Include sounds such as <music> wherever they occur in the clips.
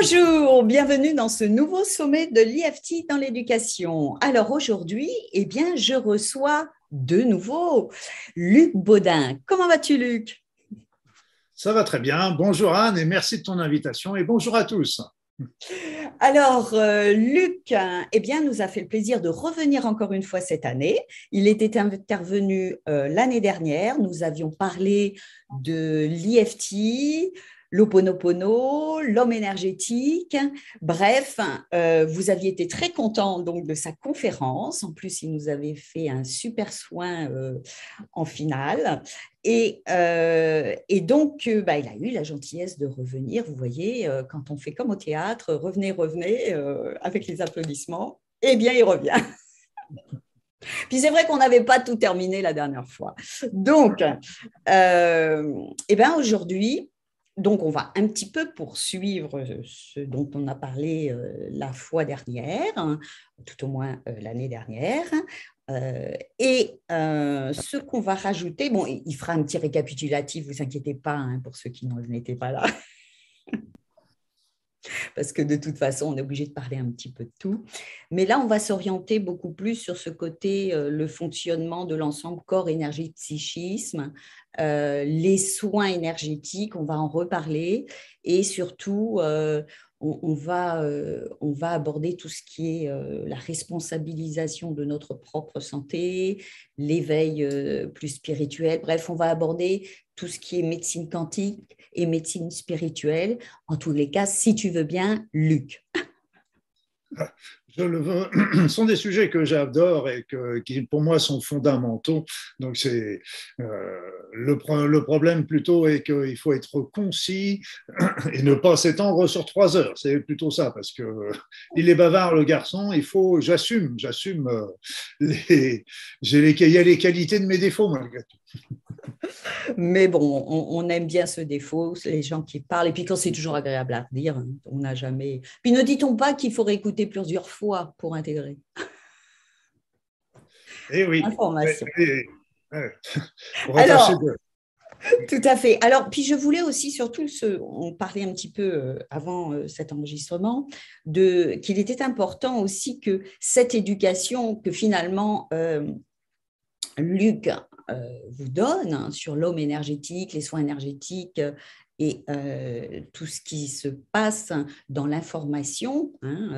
Bonjour, bienvenue dans ce nouveau sommet de l'IFT dans l'éducation. Alors aujourd'hui, eh bien, je reçois de nouveau Luc Baudin. Comment vas-tu, Luc? Ça va très bien. Bonjour Anne et merci de ton invitation et bonjour à tous. Alors, euh, Luc eh bien, nous a fait le plaisir de revenir encore une fois cette année. Il était intervenu euh, l'année dernière. Nous avions parlé de l'IFT, l'Oponopono, l'homme énergétique. Bref, euh, vous aviez été très content donc de sa conférence. En plus, il nous avait fait un super soin euh, en finale. Et, euh, donc, bah, il a eu la gentillesse de revenir. Vous voyez, quand on fait comme au théâtre, revenez, revenez, avec les applaudissements, eh bien, il revient. <laughs> Puis c'est vrai qu'on n'avait pas tout terminé la dernière fois. Donc, eh bien aujourd'hui, donc, on va un petit peu poursuivre ce dont on a parlé euh, la fois dernière, hein, tout au moins euh, l'année dernière. Euh, et ce qu'on va rajouter, bon, il fera un petit récapitulatif, vous inquiétez pas, hein, pour ceux qui n'étaient pas là. <laughs> Parce que de toute façon, on est obligé de parler un petit peu de tout. Mais là, on va s'orienter beaucoup plus sur ce côté, le fonctionnement de l'ensemble corps, énergie, psychisme, euh, les soins énergétiques, on va en reparler et surtout, euh, on, va, euh, on, va, aborder tout ce qui est la responsabilisation de notre propre santé, l'éveil plus spirituel. Bref, on va aborder tout ce qui est médecine quantique et médecine spirituelle. En tous les cas, si tu veux bien, Luc. je le veux, <clears throat> sont des sujets que j'adore et que, qui pour moi sont fondamentaux. Donc c'est euh, le, problème plutôt est qu'il faut être concis <clears throat> et ne pas s'étendre sur trois heures. C'est plutôt ça parce que il est bavard le garçon. Il faut, j'assume, j'assume euh, les, il y a les qualités de mes défauts malgré tout. Mais bon, on, aime bien ce défaut, les gens qui parlent. Et puis quand c'est toujours agréable à dire, hein, on n'a jamais. Puis ne dit-on pas qu'il faut réécouter plusieurs fois pour intégrer? Eh oui. Information. <laughs> Alors, tout à fait. Alors, puis je voulais aussi, surtout, on parlait un petit peu euh, avant euh, cet enregistrement, de qu'il était important aussi que cette éducation, que finalement, euh, Luc vous donne hein, sur l'homme énergétique, les soins énergétiques euh, et euh, tout ce qui se passe dans l'information, hein,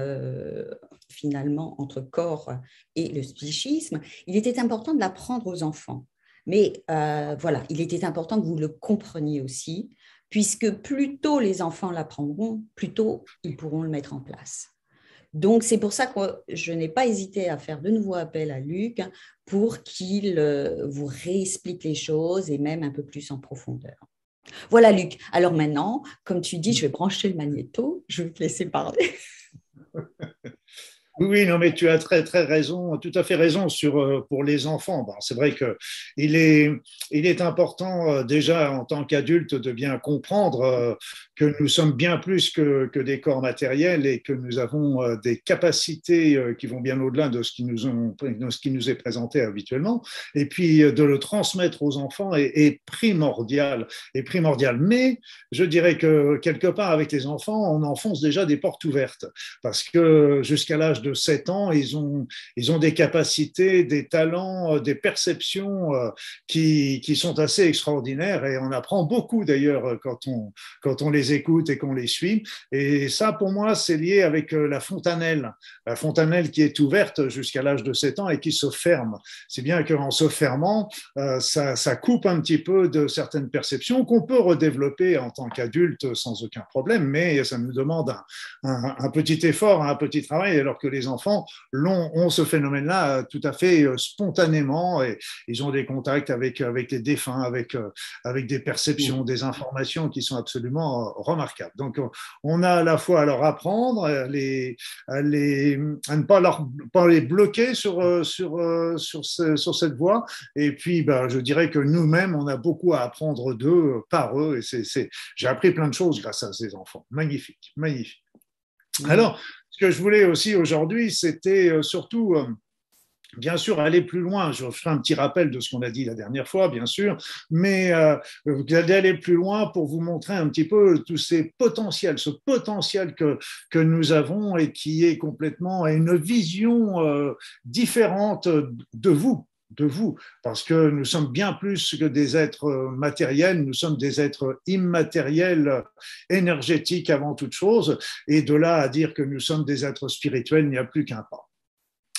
finalement, entre corps et le psychisme, il était important de l'apprendre aux enfants. Mais voilà, il était important que vous le compreniez aussi, puisque plus tôt les enfants l'apprendront, plus tôt ils pourront le mettre en place. Donc, c'est pour ça que je n'ai pas hésité à faire de nouveau appel à Luc pour qu'il euh, vous réexplique les choses et même un peu plus en profondeur. Voilà, Luc. Alors maintenant, comme tu dis, je vais brancher le magnéto. Je vais te laisser parler. <laughs> Oui, non, mais tu as très, très raison, tout à fait raison sur, euh, pour les enfants. c'est vrai qu'il est, il est important euh, déjà en tant qu'adulte de bien comprendre que nous sommes bien plus que, que, des corps matériels et que nous avons des capacités qui vont bien au-delà de ce qui nous, de ce qui nous est présenté habituellement. Et puis de le transmettre aux enfants est, primordial, est primordial. Mais je dirais que quelque part avec les enfants, on enfonce déjà des portes ouvertes parce que jusqu'à l'âge de 7 ans, ils ont, ils ont des capacités, des talents, euh, des perceptions euh, qui, qui sont assez extraordinaires et on apprend beaucoup d'ailleurs quand on, quand on les écoute et qu'on les suit. Et ça, pour moi, c'est lié avec euh, la fontanelle. La fontanelle qui est ouverte jusqu'à l'âge de 7 ans et qui se ferme. C'est bien qu'en se fermant, ça, ça coupe un petit peu de certaines perceptions qu'on peut redévelopper en tant qu'adulte sans aucun problème, mais ça nous demande un, un, un petit effort, un petit travail, alors que les enfants ont, ce phénomène-là euh, tout à fait euh, spontanément et ils ont des contacts avec, avec les défunts, avec, euh, avec des perceptions, des informations qui sont absolument remarquables. Donc, on a à la fois à leur apprendre, à, les, les, à ne pas, leur, pas les bloquer sur, sur, sur, sur cette voie. Et puis, ben, je dirais que nous-mêmes, on a beaucoup à apprendre d'eux, par eux. Et c'est, j'ai appris plein de choses grâce à ces enfants. Magnifique, magnifique. Alors, ce que je voulais aussi aujourd'hui, c'était euh, surtout euh, bien sûr, aller plus loin. Je ferai un petit rappel de ce qu'on a dit la dernière fois, bien sûr, mais euh, vous allez aller plus loin pour vous montrer un petit peu tous ces potentiels, ce potentiel que, que nous avons et qui est complètement une vision euh, différente de vous, de vous, parce que nous sommes bien plus que des êtres matériels, nous sommes des êtres immatériels, énergétiques avant toute chose, et de là à dire que nous sommes des êtres spirituels, il n'y a plus qu'un pas.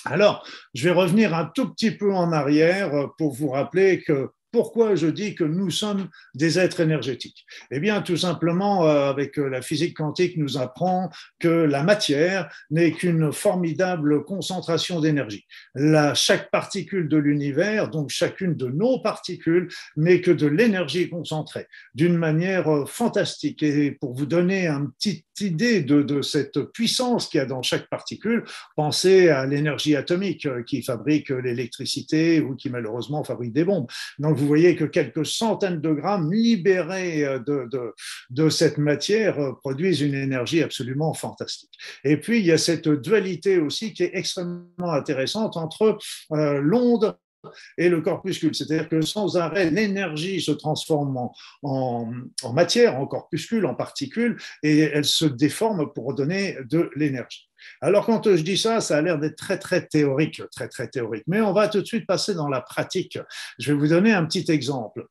Alors, je vais revenir un tout petit peu en arrière pour vous rappeler que pourquoi je dis que nous sommes des êtres énergétiques? Eh bien, tout simplement, euh, avec euh, la physique quantique nous apprend que la matière n'est qu'une formidable concentration d'énergie. Chaque particule de l'univers, donc chacune de nos particules, n'est que de l'énergie concentrée, d'une manière euh, fantastique. Et pour vous donner une petite idée de, cette puissance qu'il y a dans chaque particule, pensez à l'énergie atomique qui fabrique l'électricité ou qui malheureusement fabrique des bombes. Vous voyez que quelques centaines de grammes libérés euh, de, cette matière euh, produisent une énergie absolument fantastique. Et puis, il y a cette dualité aussi qui est extrêmement intéressante entre euh, l'onde et le corpuscule. C'est-à-dire que sans arrêt, l'énergie se transforme en, en, matière, en corpuscule, en particules, et elle se déforme pour donner de l'énergie. Alors quand je dis ça, ça a l'air d'être très très théorique, très très théorique. Mais on va tout de suite passer dans la pratique. Je vais vous donner un petit exemple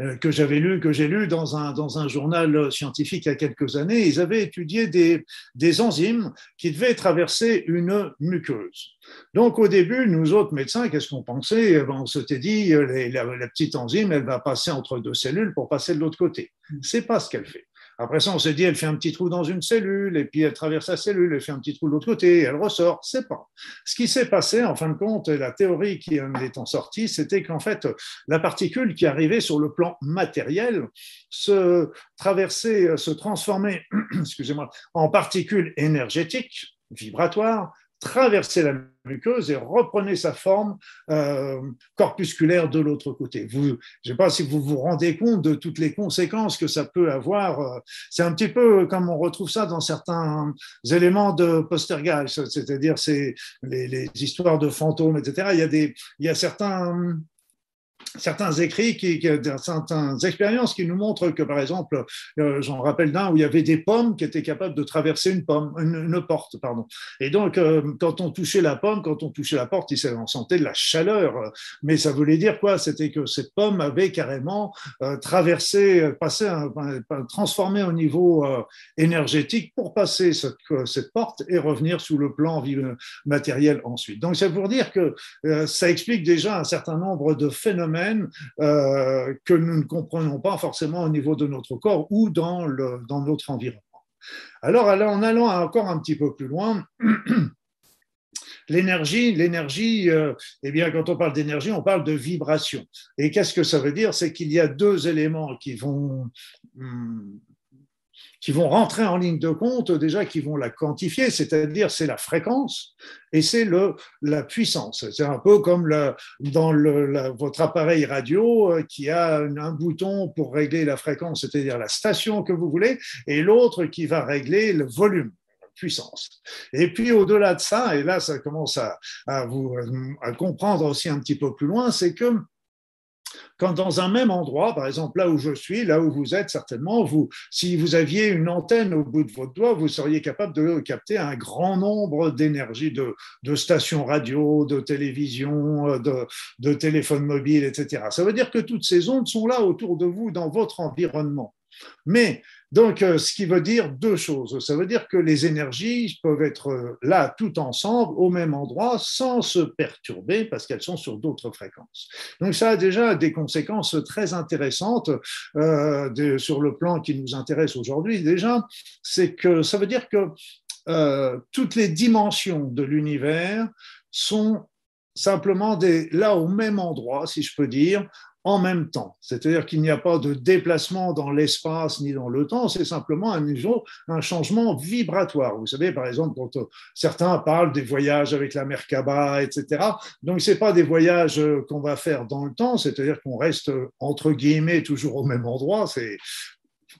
euh, que j'avais lu, que j'ai lu dans un, dans un journal scientifique il y a quelques années. Ils avaient étudié des, des enzymes qui devaient traverser une muqueuse. Donc au début, nous autres médecins, qu'est-ce qu'on pensait? Eh ben, On s'était dit, euh, la, la, petite enzyme, elle va passer entre deux cellules pour passer de l'autre côté. C'est pas ce qu'elle fait. Après ça, on s'est dit, elle fait un petit trou dans une cellule, et puis elle traverse la cellule, elle fait un petit trou de l'autre côté, elle ressort. C'est pas. Ce qui s'est passé, en fin de compte, la théorie qui en est en sortie, c'était qu'en fait, la particule qui arrivait sur le plan matériel se traversait, se transformait, <clears throat> excusez-moi, en particules énergétiques, vibratoires, traverser la muqueuse et reprenez sa forme euh, corpusculaire de l'autre côté. Vous, je ne sais pas si vous vous rendez compte de toutes les conséquences que ça peut avoir. Euh, c'est un petit peu comme on retrouve ça dans certains éléments de Postergeist, c'est-à-dire c'est les, les, histoires de fantômes, etc. Il y a, des, il y a certains certains écrits, qui, certaines expériences qui nous montrent que, par exemple, euh, j'en rappelle d'un où il y avait des pommes qui étaient capables de traverser une pomme, une, porte, pardon. Et donc, euh, quand on touchait la pomme, quand on touchait la porte, on sentait de la chaleur. Mais ça voulait dire quoi? C'était que cette pomme avait carrément euh, traversé, passé, transformé au niveau énergétique pour passer cette, cette, porte et revenir sous le plan matériel ensuite. Donc, ça veut dire que ça explique déjà un certain nombre de phénomènes euh, que nous ne comprenons pas forcément au niveau de notre corps ou dans, notre environnement. Alors, en allant encore un petit peu plus loin, <clears throat> L'énergie, l'énergie, euh, eh bien, quand on parle d'énergie, on parle de vibration. Et qu'est-ce que ça veut dire? C'est qu'il y a deux éléments qui vont hmm, qui vont rentrer en ligne de compte, déjà qui vont la quantifier, c'est-à-dire c'est la fréquence et c'est le la puissance. C'est un peu comme dans le, votre appareil radio euh, qui a un bouton pour régler la fréquence, c'est-à-dire la station que vous voulez, et l'autre qui va régler le volume puissance. Et puis au-delà de ça, et là ça commence à, à vous à comprendre aussi un petit peu plus loin, c'est que quand dans un même endroit, par exemple là où je suis, là où vous êtes certainement, vous, si vous aviez une antenne au bout de votre doigt, vous seriez capable de capter un grand nombre d'énergie de, stations radio, de télévision, de, de téléphones mobiles, etc. Ça veut dire que toutes ces ondes sont là autour de vous dans votre environnement. Mais donc, euh, ce qui veut dire deux choses. Ça veut dire que les énergies peuvent être euh, là tout ensemble, au même endroit, sans se perturber, parce qu'elles sont sur d'autres fréquences. Donc, ça a déjà des conséquences très intéressantes euh, sur le plan qui nous intéresse aujourd'hui. Déjà, c'est que ça veut dire que toutes les dimensions de l'univers sont simplement des, là au même endroit, si je peux dire, en même temps. C'est-à-dire qu'il n'y a pas de déplacement dans l'espace ni dans le temps, c'est simplement un, un changement vibratoire. Vous savez, par exemple, quand euh, certains parlent des voyages avec la Merkaba, etc. Donc, ce pas des voyages euh, qu'on va faire dans le temps, c'est-à-dire qu'on reste, euh, entre guillemets, toujours au même endroit. C'est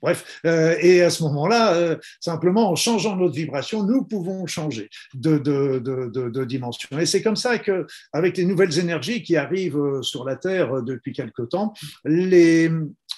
Bref, euh, et à ce moment-là, euh, simplement en changeant notre vibration, nous pouvons changer de, de, dimension. Et c'est comme ça que, avec les nouvelles énergies qui arrivent euh, sur la Terre depuis quelque temps, les,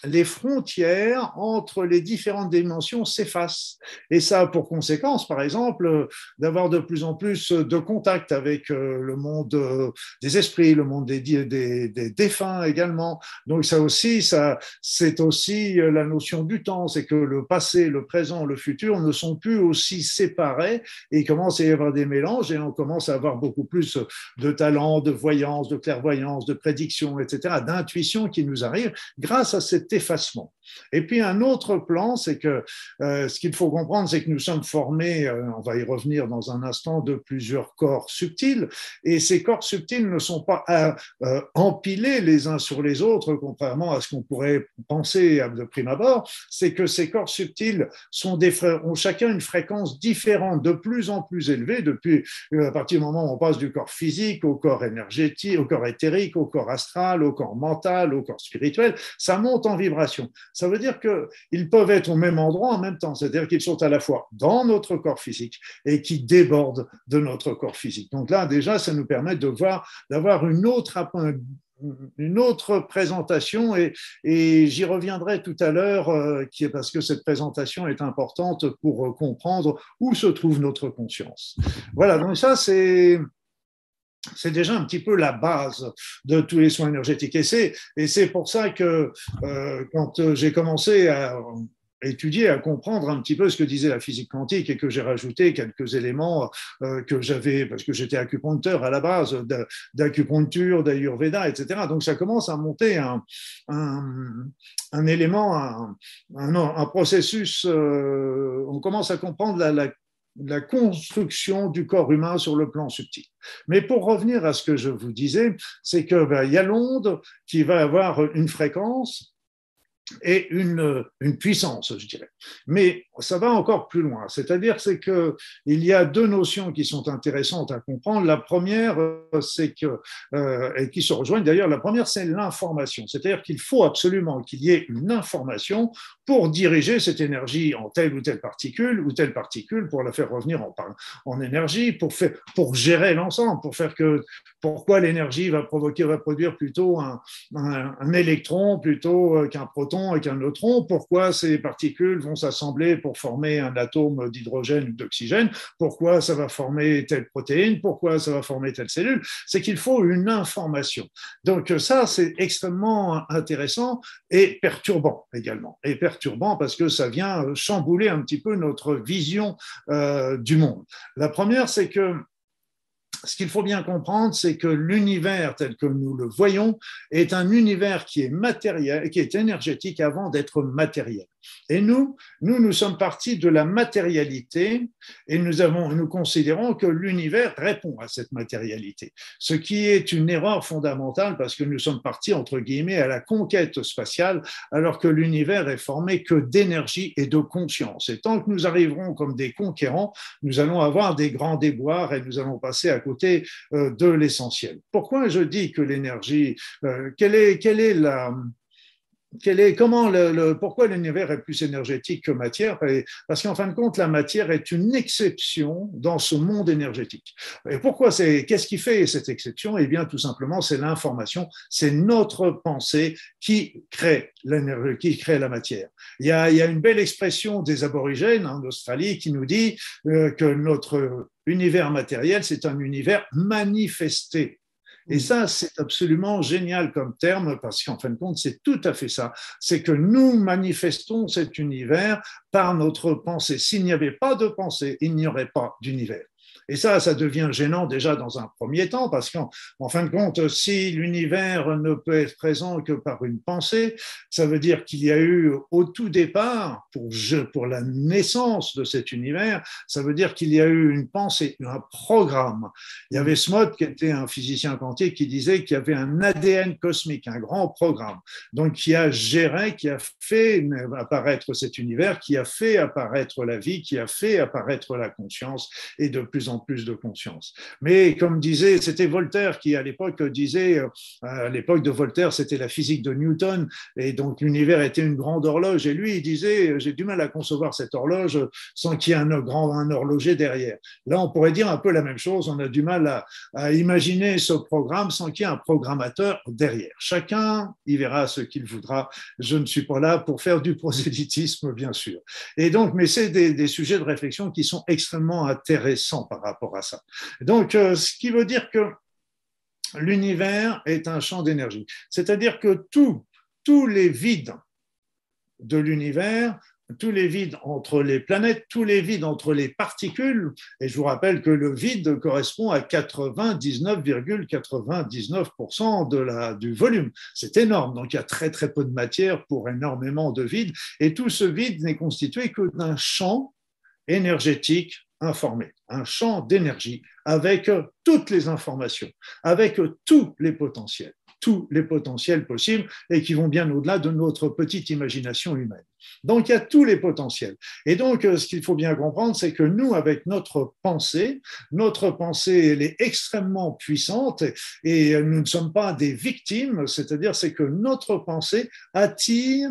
les frontières entre les différentes dimensions s'effacent. Et ça a pour conséquence, par exemple, d'avoir de plus en plus de contact avec le monde des esprits, le monde des, des, des défunts également. Donc ça aussi, ça, c'est aussi la notion du temps, c'est que le passé, le présent, le futur ne sont plus aussi séparés et il commence à y avoir des mélanges et on commence à avoir beaucoup plus de talent, de voyance, de clairvoyance, de prédiction, etc., d'intuition qui nous arrive grâce à effacement. Et puis un autre plan, c'est que euh, ce qu'il faut comprendre, c'est que nous sommes formés, euh, on va y revenir dans un instant, de plusieurs corps subtils, et ces corps subtils ne sont pas euh, empilés les uns sur les autres, contrairement à ce qu'on pourrait penser de prime abord, c'est que ces corps subtils sont ont chacun une fréquence différente, de plus en plus élevée, depuis à partir du moment où on passe du corps physique au corps énergétique, au corps éthérique, au corps astral, au corps mental, au corps spirituel, ça monte en vibration ça veut dire qu'ils peuvent être au même endroit en même temps, c'est-à-dire qu'ils sont à la fois dans notre corps physique et qui débordent de notre corps physique. Donc là, déjà, ça nous permet de voir, d'avoir une autre une autre présentation et, j'y reviendrai tout à l'heure euh, parce que cette présentation est importante pour euh, comprendre où se trouve notre conscience. Voilà, donc ça c'est c'est déjà un petit peu la base de tous les soins énergétiques. Et c'est, pour ça que euh, quand j'ai commencé à étudier, à comprendre un petit peu ce que disait la physique quantique et que j'ai rajouté quelques éléments euh, que j'avais, parce que j'étais acupuncteur à la base, d'acupuncture, d'ayurveda, etc. Donc ça commence à monter un, un, élément, un, un processus, euh, on commence à comprendre la, la la construction du corps humain sur le plan subtil. Mais pour revenir à ce que je vous disais, c'est qu'il ben, y a l'onde qui va avoir une fréquence et une, une, puissance, je dirais. Mais ça va encore plus loin. C'est-à-dire, c'est que il y a deux notions qui sont intéressantes à comprendre. La première, c'est que euh, et qui se rejoignent d'ailleurs. La première, c'est l'information. C'est-à-dire qu'il faut absolument qu'il y ait une information pour diriger cette énergie en telle ou telle particule ou telle particule pour la faire revenir en, en énergie, pour faire, pour gérer l'ensemble, pour faire que pourquoi l'énergie va provoquer, va produire plutôt un, un, électron plutôt euh, qu'un proton et qu'un neutron, pourquoi ces particules vont s'assembler pour former un atome d'hydrogène ou d'oxygène, pourquoi ça va former telle protéine, pourquoi ça va former telle cellule, c'est qu'il faut une information. Donc ça, c'est extrêmement intéressant et perturbant également. Parce que ça vient chambouler un petit peu notre vision euh, du monde. La première, c'est que ce qu'il faut bien comprendre, c'est que l'univers tel que nous le voyons est un univers qui est matériel, qui est énergétique avant d'être matériel. Et nous, nous, nous sommes partis de la matérialité et nous, avons, nous considérons que l'univers répond à cette matérialité, ce qui est une erreur fondamentale parce que nous sommes partis, entre guillemets, à la conquête spatiale, alors que l'univers est formé que d'énergie et de conscience. Et tant que nous arriverons comme des conquérants, nous allons avoir des grands déboires et nous allons passer à côté euh, de l'essentiel. Pourquoi je dis que l'énergie, euh, quelle est, quelle est la est, comment le, pourquoi l'univers est plus énergétique que matière? Parce qu'en fin de compte, la matière est une exception dans ce monde énergétique. Et pourquoi c'est Qu'est-ce qui fait cette exception? Eh bien, tout simplement, c'est l'information, c'est notre pensée qui crée l'énergie, qui crée la matière. Il y, a, il y a une belle expression des aborigènes en Australie qui nous dit euh, que notre univers matériel, c'est un univers manifesté et ça, c'est absolument génial comme terme parce qu'en fin de compte, c'est tout à fait ça. C'est que nous manifestons cet univers par notre pensée. S'il n'y avait pas de pensée, il n'y aurait pas d'univers. Et ça, ça devient gênant déjà dans un premier temps, parce qu'en fin de compte, si l'univers ne peut être présent que par une pensée, ça veut dire qu'il y a eu au tout départ, pour, la naissance de cet univers, ça veut dire qu'il y a eu une pensée, un programme. Il y avait Smot, qui était un physicien quantique, qui disait qu'il y avait un ADN cosmique, un grand programme, donc qui a géré, qui a fait apparaître cet univers, qui a fait apparaître la vie, qui a fait apparaître la conscience, et de plus en plus de conscience. Mais comme disait, c'était Voltaire qui à l'époque disait, euh, à l'époque de Voltaire, c'était la physique de Newton, et donc l'univers était une grande horloge. Et lui, il disait, j'ai du mal à concevoir cette horloge sans qu'il y ait un grand un horloger derrière. Là, on pourrait dire un peu la même chose. On a du mal à, imaginer ce programme sans qu'il y ait un programmateur derrière. Chacun, il verra ce qu'il voudra. Je ne suis pas là pour faire du prosélytisme, bien sûr. Et donc, mais c'est des, des sujets de réflexion qui sont extrêmement intéressants par rapport à ça. Donc, euh, ce qui veut dire que l'univers est un champ d'énergie. C'est-à-dire que tous les vides de l'univers, tous les vides entre les planètes, tous les vides entre les particules, et je vous rappelle que le vide correspond à 99,99% de la, du volume. C'est énorme, donc il y a très très peu de matière pour énormément de vide, et tout ce vide n'est constitué que d'un champ énergétique informé, un champ d'énergie avec toutes les informations, avec tous les potentiels, tous les potentiels possibles et qui vont bien au-delà de notre petite imagination humaine. Donc il y a tous les potentiels. Et donc ce qu'il faut bien comprendre, c'est que nous, avec notre pensée, notre pensée, elle est extrêmement puissante et nous ne sommes pas des victimes, c'est-à-dire c'est que notre pensée attire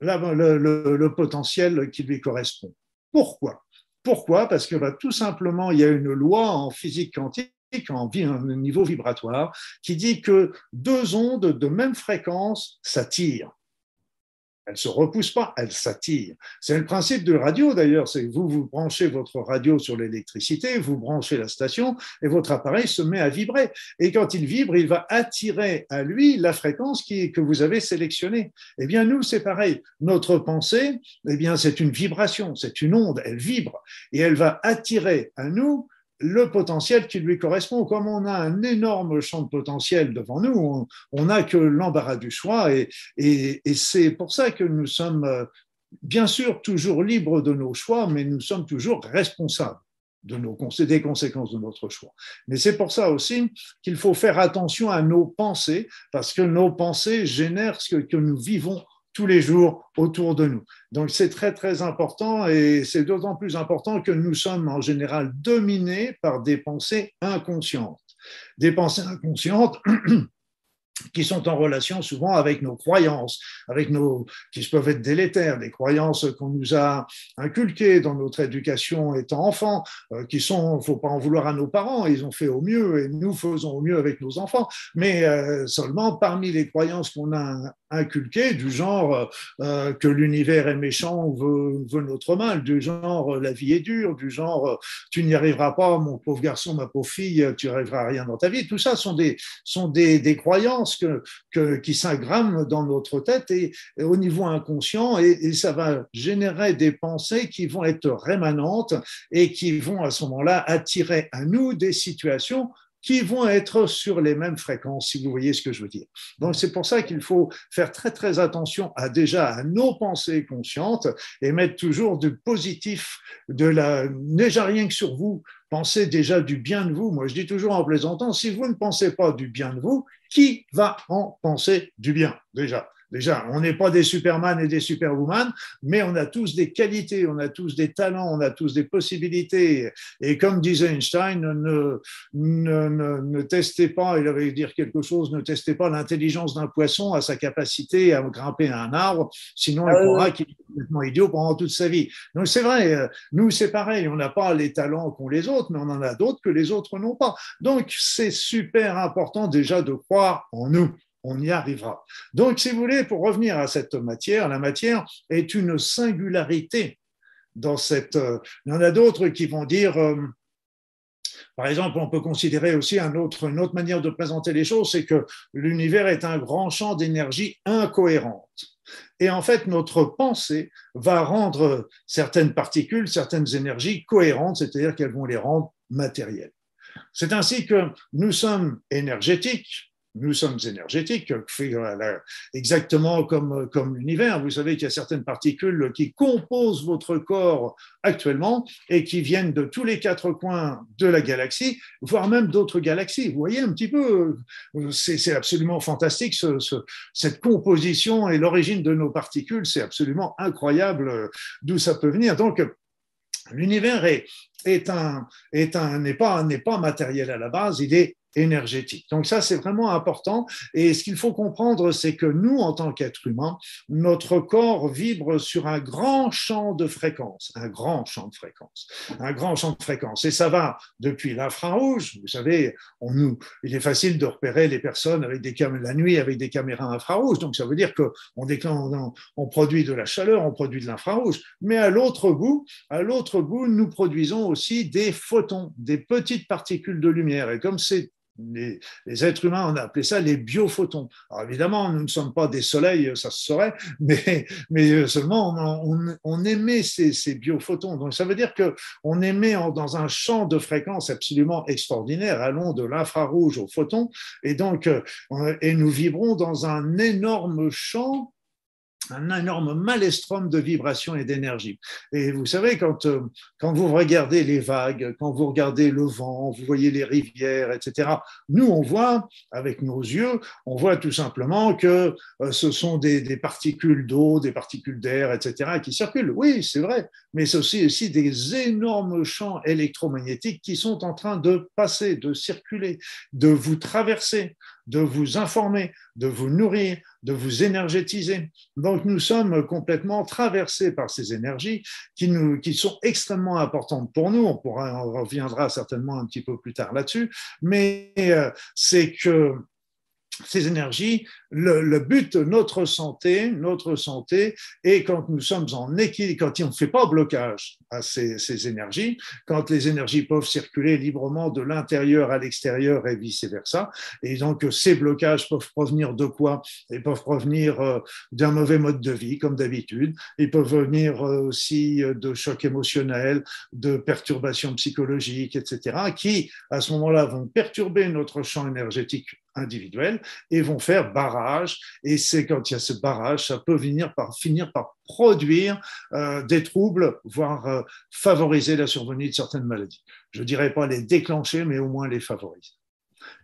le potentiel qui lui correspond. Pourquoi? Pourquoi? Parce que bah, tout simplement, il y a une loi en physique quantique en niveau vibratoire qui dit que deux ondes de même fréquence s'attirent. Elle ne se repousse pas, elle s'attire. C'est le principe de radio d'ailleurs, c'est que vous, vous branchez votre radio sur l'électricité, vous branchez la station et votre appareil se met à vibrer. Et quand il vibre, il va attirer à lui la fréquence qui, que vous avez sélectionnée. Eh bien, nous, c'est pareil. Notre pensée, eh bien, c'est une vibration, c'est une onde, elle vibre et elle va attirer à nous le potentiel qui lui correspond. Comme on a un énorme champ de potentiel devant nous, on n'a que l'embarras du choix et, c'est pour ça que nous sommes euh, bien sûr toujours libres de nos choix, mais nous sommes toujours responsables des conséquences de notre choix. Mais c'est pour ça aussi qu'il faut faire attention à nos pensées, parce que nos pensées génèrent ce que nous vivons tous les jours autour de nous. Donc c'est très très important et c'est d'autant plus important que nous sommes en général dominés par des pensées inconscientes. Des pensées inconscientes <clears throat> qui sont en relation souvent avec nos croyances, avec nos, qui peuvent être délétères, des croyances qu'on nous a inculquées dans notre éducation étant enfant, euh, qui sont, faut pas en vouloir à nos parents, ils ont fait au mieux et nous faisons au mieux avec nos enfants, mais euh, seulement parmi les croyances qu'on a inculquées, du genre euh, que l'univers est méchant veut, veut, notre mal, du genre la vie est dure, du genre tu n'y arriveras pas, mon pauvre garçon, ma pauvre fille, tu n'arriveras à rien dans ta vie, tout ça sont des, sont des, des croyances que, que, qui s'agramment dans notre tête et, et, au niveau inconscient et, et, ça va générer des pensées qui vont être rémanentes et qui vont à ce moment-là attirer à nous des situations qui vont être sur les mêmes fréquences, si vous voyez ce que je veux dire. Donc c'est pour ça qu'il faut faire très très attention à déjà à nos pensées conscientes et mettre toujours du positif, de la déjà rien que sur vous, pensez déjà du bien de vous. Moi, je dis toujours en plaisantant, si vous ne pensez pas du bien de vous, qui va en penser du bien déjà? Déjà, on n'est pas des Superman et des Superwoman, mais on a tous des qualités, on a tous des talents, on a tous des possibilités. Et comme disait Einstein, ne, ne, ne, ne testez pas, il avait dire quelque chose, ne testez pas l'intelligence d'un poisson à sa capacité à grimper à un arbre, sinon il croira qu'il est complètement idiot pendant toute sa vie. Donc c'est vrai, nous c'est pareil, on n'a pas les talents qu'ont les autres, mais on en a d'autres que les autres n'ont pas. Donc c'est super important déjà de croire en nous on y arrivera. Donc, si vous voulez, pour revenir à cette matière, la matière est une singularité dans cette. Euh, il y en a d'autres qui vont dire. Euh, par exemple, on peut considérer aussi un autre, une autre manière de présenter les choses, c'est que l'univers est un grand champ d'énergie incohérente. Et en fait, notre pensée va rendre certaines particules, certaines énergies cohérentes, c'est-à-dire qu'elles vont les rendre matérielles. C'est ainsi que nous sommes énergétiques, nous sommes énergétiques, exactement comme, comme l'univers. Vous savez qu'il y a certaines particules qui composent votre corps actuellement et qui viennent de tous les quatre coins de la galaxie, voire même d'autres galaxies. Vous voyez un petit peu, c'est absolument fantastique ce, ce, cette composition et l'origine de nos particules, c'est absolument incroyable d'où ça peut venir. Donc, L'univers est, est un, est un, n'est pas, pas matériel à la base, il est énergétique. Donc ça, c'est vraiment important. Et ce qu'il faut comprendre, c'est que nous, en tant qu'êtres humains, notre corps vibre sur un grand champ de fréquences, un grand champ de fréquences, un grand champ de fréquences. Et ça va depuis l'infrarouge. Vous savez, on nous, il est facile de repérer les personnes avec des la nuit avec des caméras infrarouges. Donc ça veut dire que on, on produit de la chaleur, on produit de l'infrarouge. Mais à l'autre bout, à l'autre bout, nous produisons aussi des photons, des petites particules de lumière. Et comme c'est les, êtres humains, on a appelé ça les biophotons. Alors évidemment, nous ne sommes pas des soleils, ça se saurait, <laughs> mais, mais seulement on, émet ces, ces, biophotons. Donc ça veut dire qu'on émet dans un champ de fréquences absolument extraordinaire, allons de l'infrarouge au photon, et donc euh, et nous vibrons dans un énorme champ un énorme maelstrom de vibrations et d'énergie. Et vous savez, quand, euh, quand vous regardez les vagues, quand vous regardez le vent, vous voyez les rivières, etc., nous, on voit, avec nos yeux, on voit tout simplement que euh, ce sont des, des particules d'eau, des particules d'air, etc., qui circulent. Oui, c'est vrai, mais c'est aussi, aussi des énormes champs électromagnétiques qui sont en train de passer, de circuler, de vous traverser de vous informer, de vous nourrir, de vous énergétiser. Donc nous sommes complètement traversés par ces énergies qui, nous, qui sont extrêmement importantes pour nous. On, pourra, on reviendra certainement un petit peu plus tard là-dessus, mais euh, c'est que ces énergies, le, but de notre santé, notre santé, est quand nous sommes en équilibre, quand on ne fait pas blocage à ces, ces, énergies, quand les énergies peuvent circuler librement de l'intérieur à l'extérieur et vice-versa. Et donc, ces blocages peuvent provenir de quoi? Ils peuvent provenir euh, d'un mauvais mode de vie, comme d'habitude. Ils peuvent venir euh, aussi de chocs émotionnels, de perturbations psychologiques, etc., qui, à ce moment-là, vont perturber notre champ énergétique individuels et vont faire barrage. Et c'est quand il y a ce barrage, ça peut venir par, finir par produire euh, des troubles, voire euh, favoriser la survenue de certaines maladies. Je ne dirais pas les déclencher, mais au moins les favoriser.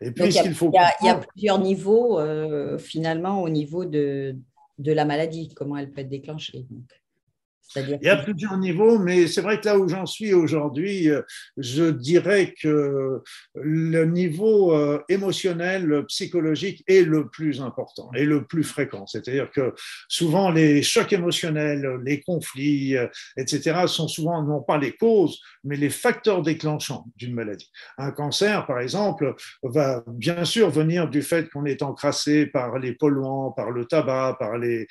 Et puis, il, faut il, y a, plusieurs niveaux, euh, finalement, au niveau de, de la maladie, comment elle peut être déclenchée. Donc. Il y a plusieurs niveaux, mais c'est vrai que là où j'en suis aujourd'hui, euh, je dirais que le niveau euh, émotionnel, psychologique est le plus important et le plus fréquent. C'est-à-dire que souvent les chocs émotionnels, les conflits, euh, etc., sont souvent non pas les causes, mais les facteurs déclenchants d'une maladie. Un cancer, par exemple, va bien sûr venir du fait qu'on est encrassé par les polluants, par le tabac, par, les,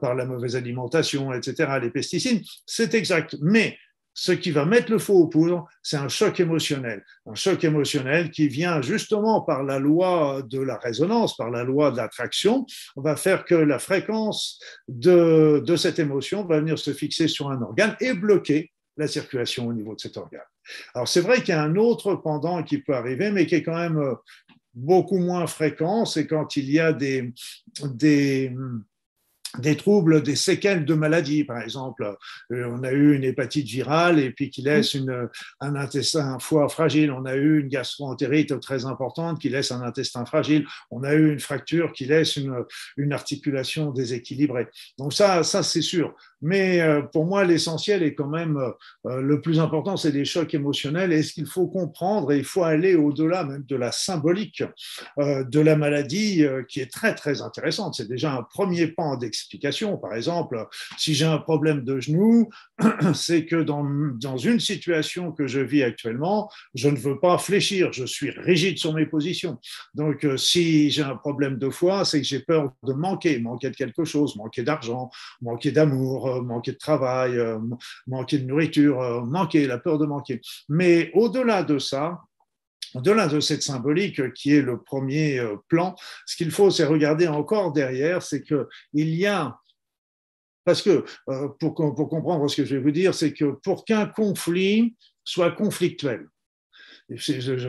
par la mauvaise alimentation, etc., les pesticides c'est exact. Mais ce qui va mettre le feu aux poudres, c'est un choc émotionnel. Un choc émotionnel qui vient justement par la loi de la résonance, par la loi de l'attraction, va faire que la fréquence de, de cette émotion va venir se fixer sur un organe et bloquer la circulation au niveau de cet organe. Alors c'est vrai qu'il y a un autre pendant qui peut arriver, mais qui est quand même beaucoup moins fréquent, c'est quand il y a des, des, des troubles, des séquelles de maladie, par exemple. Euh, on a eu une hépatite virale et puis qui laisse une, un intestin, un foie fragile. On a eu une gastroentérite très importante qui laisse un intestin fragile. On a eu une fracture qui laisse une, une articulation déséquilibrée. Donc ça, ça c'est sûr. Mais euh, pour moi, l'essentiel est quand même euh, le plus important, c'est les chocs émotionnels. Et ce qu'il faut comprendre, et il faut aller au-delà même de la symbolique de la maladie, qui est très très intéressante. C'est déjà un premier pan d'expérience Par exemple, si j'ai un problème de genou, <clears throat> c'est que dans, dans une situation que je vis actuellement, je ne veux pas fléchir, je suis rigide sur mes positions. Donc, euh, si j'ai un problème de foie, c'est que j'ai peur de manquer, manquer de quelque chose, manquer d'argent, manquer d'amour, euh, manquer de travail, euh, manquer de nourriture, manquer, la peur de manquer. Mais au-delà de ça, au-delà de cette symbolique qui est le premier euh, plan, ce qu'il faut, c'est regarder encore derrière, c'est qu'il y a parce que, euh, pour, comprendre ce que je vais vous dire, c'est que pour qu'un conflit soit conflictuel,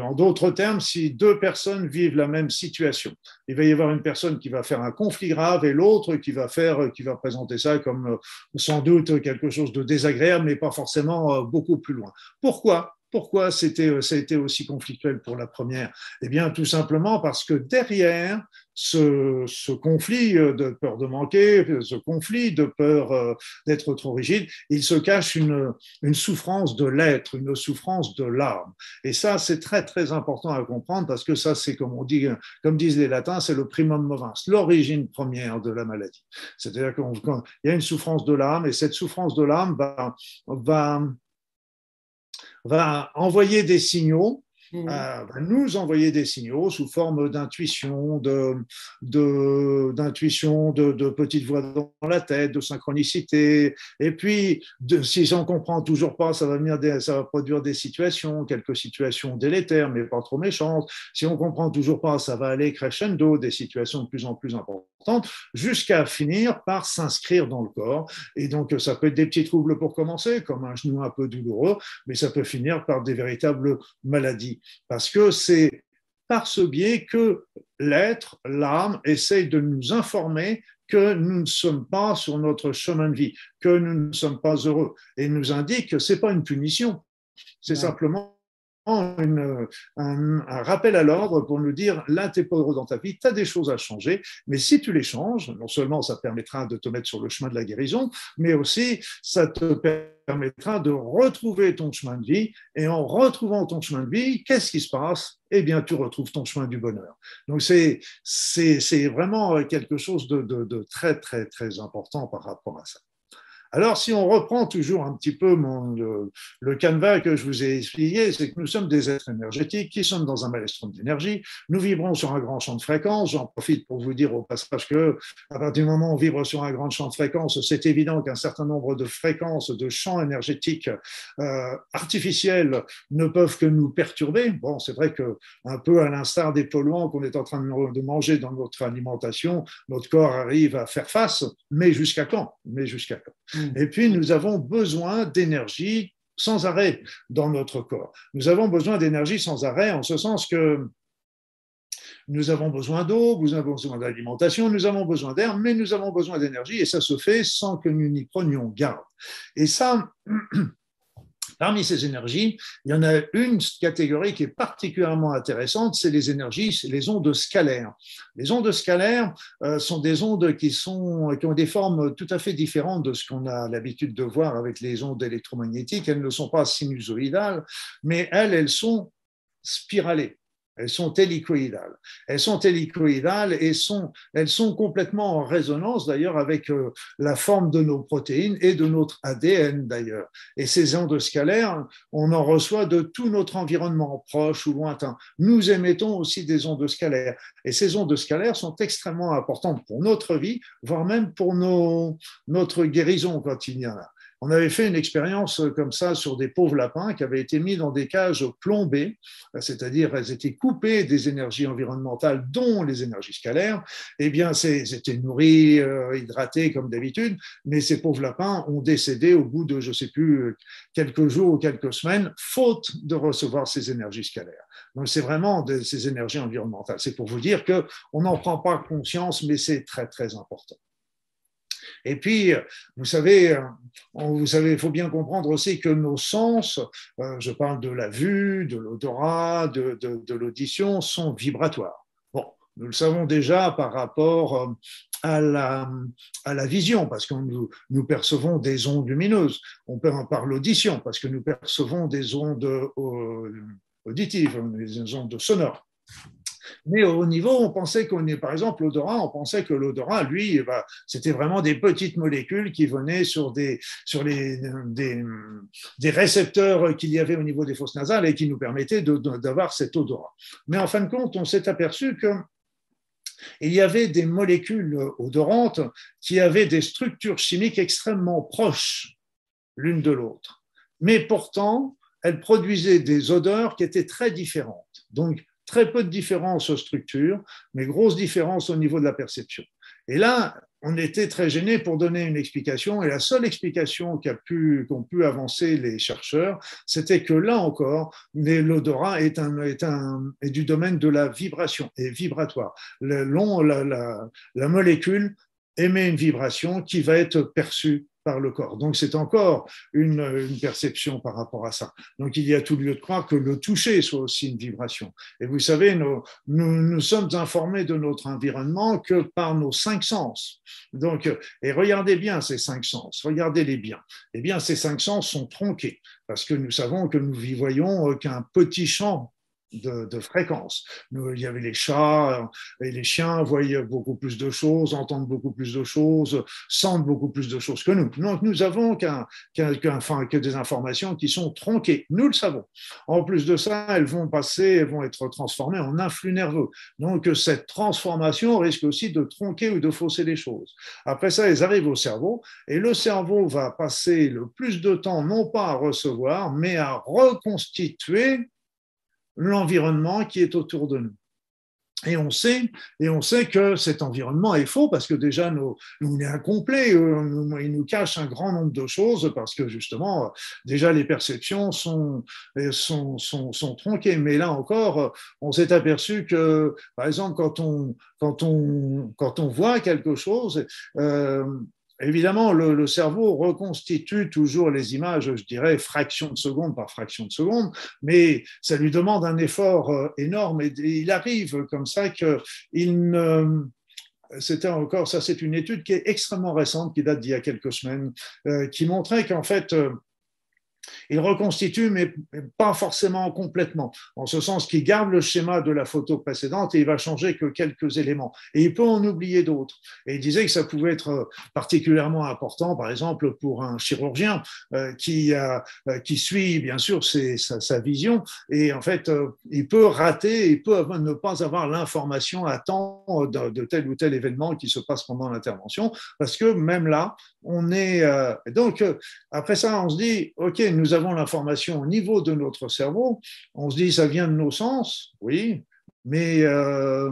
en d'autres termes, si deux personnes vivent la même situation, il va y avoir une personne qui va faire un conflit grave et l'autre qui va faire, qui va présenter ça comme euh, sans doute quelque chose de désagréable, mais pas forcément beaucoup plus loin. Pourquoi? Pourquoi c'était, ça a été aussi conflictuel pour la première? Eh bien, tout simplement parce que derrière ce, conflit de peur de manquer, ce conflit de peur euh, d'être trop rigide, il se cache une, souffrance de l'être, une souffrance de l'âme. Et ça, c'est très, très important à comprendre parce que ça, c'est comme on dit, comme disent les latins, c'est le primum movens, l'origine première de la maladie. C'est-à-dire qu'il y a une souffrance de l'âme et cette souffrance de l'âme va, va envoyer des signaux Mmh. Nous envoyer des signaux sous forme d'intuition, de, d'intuition, de, de, petites voix dans la tête, de synchronicité. Et puis, de, si on comprend toujours pas, ça va produire des situations, quelques situations délétères, mais pas trop méchantes. Si on comprend toujours pas, ça va aller crescendo, des situations de plus en plus importantes jusqu'à finir par s'inscrire dans le corps. Et donc, ça peut être des petits troubles pour commencer, comme un genou un peu douloureux, mais ça peut finir par des véritables maladies. Parce que c'est par ce biais que l'être, l'âme, essaye de nous informer que nous ne sommes pas sur notre chemin de vie, que nous ne sommes pas heureux, et nous indique que ce n'est pas une punition, c'est simplement un, rappel à l'ordre pour nous dire là, tu n'es dans ta vie, tu as des choses à changer, mais si tu les changes, non seulement ça permettra de te mettre sur le chemin de la guérison, mais aussi ça te permettra de retrouver ton chemin de vie. Et en retrouvant ton chemin de vie, qu'est-ce qui se passe? Eh bien, tu retrouves ton chemin du bonheur. Donc, c'est, c'est, vraiment quelque chose de, de très, très, très important par rapport à ça. Alors, si on reprend toujours un petit peu le, canevas que je vous ai expliqué, c'est que nous sommes des êtres énergétiques qui sommes dans un maelstrom d'énergie. Nous vibrons sur un grand champ de fréquence. J'en profite pour vous dire au passage que, à partir du moment où on vibre sur un grand champ de fréquence, c'est évident qu'un certain nombre de fréquences, de champs énergétiques euh, artificiels ne peuvent que nous perturber. Bon, c'est vrai que, un peu à l'instar des polluants qu'on est en train de manger dans notre alimentation, notre corps arrive à faire face, mais jusqu'à quand? Mais jusqu'à quand? Et puis, nous avons besoin d'énergie sans arrêt dans notre corps. Nous avons besoin d'énergie sans arrêt en ce sens que nous avons besoin d'eau, nous avons besoin d'alimentation, nous avons besoin d'air, mais nous avons besoin d'énergie et ça se fait sans que nous n'y prenions garde. Et ça, <clears throat> Parmi ces énergies, il y en a une catégorie qui est particulièrement intéressante, c'est les énergies, les ondes scalaires. Les ondes scalaires euh, sont des ondes qui, qui ont des formes tout à fait différentes de ce qu'on a l'habitude de voir avec les ondes électromagnétiques. Elles ne sont pas sinusoïdales, mais elles, elles sont spiralées. Elles sont hélicoïdales. Elles sont hélicoïdales et sont, elles sont complètement en résonance d'ailleurs avec euh, la forme de nos protéines et de notre ADN d'ailleurs. Et ces ondes scalaires, on en reçoit de tout notre environnement proche ou lointain. Nous émettons aussi des ondes scalaires. Et ces ondes scalaires sont extrêmement importantes pour notre vie, voire même pour nos, notre guérison quand il y en a. On avait fait une expérience comme ça sur des pauvres lapins qui avaient été mis dans des cages plombées, c'est-à-dire elles étaient coupées des énergies environnementales, dont les énergies scalaires. Eh bien, c'était nourris, euh, hydratés comme d'habitude, mais ces pauvres lapins ont décédé au bout de, je ne sais plus, quelques jours ou quelques semaines, faute de recevoir ces énergies scalaires. Donc, c'est vraiment de, ces énergies environnementales. C'est pour vous dire qu'on n'en prend pas conscience, mais c'est très, très important. Et puis, vous savez, vous savez, il faut bien comprendre aussi que nos sens, euh, je parle de la vue, de l'odorat, de, l'audition, sont vibratoires. Bon, nous le savons déjà par rapport euh, à la, vision, parce que nous, percevons des ondes lumineuses. On en parler l'audition, parce que nous percevons des ondes euh, auditives, des ondes sonores. Mais au niveau, on pensait qu'on est, par exemple, l'odorat, on pensait que l'odorat, lui, ben, c'était vraiment des petites molécules qui venaient sur des, sur les, des récepteurs qu'il y avait au niveau des fosses nasales et qui nous permettaient d'avoir cet odorat. Mais en fin de compte, on s'est aperçu que il y avait des molécules odorantes qui avaient des structures chimiques extrêmement proches l'une de l'autre. Mais pourtant, elles produisaient des odeurs qui étaient très différentes. Donc, Très peu de différences aux structures, mais grosse différence au niveau de la perception. Et là, on était très gêné pour donner une explication, et la seule explication qu'ont pu, pu avancer les chercheurs, c'était que là encore, l'odorat est, un, est, un, est du domaine de la vibration, et vibratoire. Le long, la, la, la molécule émet une vibration qui va être perçue par le corps. Donc c'est encore une, perception par rapport à ça. Donc il y a tout lieu de croire que le toucher soit aussi une vibration. Et vous savez, nous, nous, nous sommes informés de notre environnement que par nos cinq sens. Donc, et regardez bien ces cinq sens, regardez-les bien. Eh bien, ces cinq sens sont tronqués parce que nous savons que nous y voyons qu'un petit champ de, de fréquence. Nous, il y avait les chats et les chiens voyaient beaucoup plus de choses, entendent beaucoup plus de choses, sentent beaucoup plus de choses que nous. Donc nous avons qu'un, enfin, que des informations qui sont tronquées. Nous le savons. En plus de ça, elles vont passer, elles vont être transformées en influx nerveux. Donc cette transformation risque aussi de tronquer ou de fausser les choses. Après ça, elles arrivent au cerveau et le cerveau va passer le plus de temps non pas à recevoir, mais à reconstituer l'environnement qui est autour de nous. Et on sait, et on sait que cet environnement est faux parce que déjà nous, nous est incomplet, euh, il nous cache un grand nombre de choses parce que justement déjà les perceptions sont sont, sont, sont tronquées. Mais là encore, on s'est aperçu que par exemple quand on quand on quand on voit quelque chose, euh, Évidemment, le, cerveau reconstitue toujours les images, je dirais, fraction de seconde par fraction de seconde, mais ça lui demande un effort euh, énorme et, il arrive comme ça qu'il ne, c'était encore, ça c'est une étude qui est extrêmement récente, qui date d'il y a quelques semaines, euh, qui montrait qu'en fait, euh, il reconstitue, mais pas forcément complètement, en ce sens qu'il garde le schéma de la photo précédente et il va changer que quelques éléments. Et il peut en oublier d'autres. Et il disait que ça pouvait être particulièrement important, par exemple, pour un chirurgien euh, qui, euh, qui suit, bien sûr, sa, vision. Et en fait, euh, il peut rater, il peut ne pas avoir l'information à temps de, de, tel ou tel événement qui se passe pendant l'intervention, parce que même là, on est... donc, après ça, on se dit, OK, nous avons l'information au niveau de notre cerveau, on se dit ça vient de nos sens, oui, mais euh,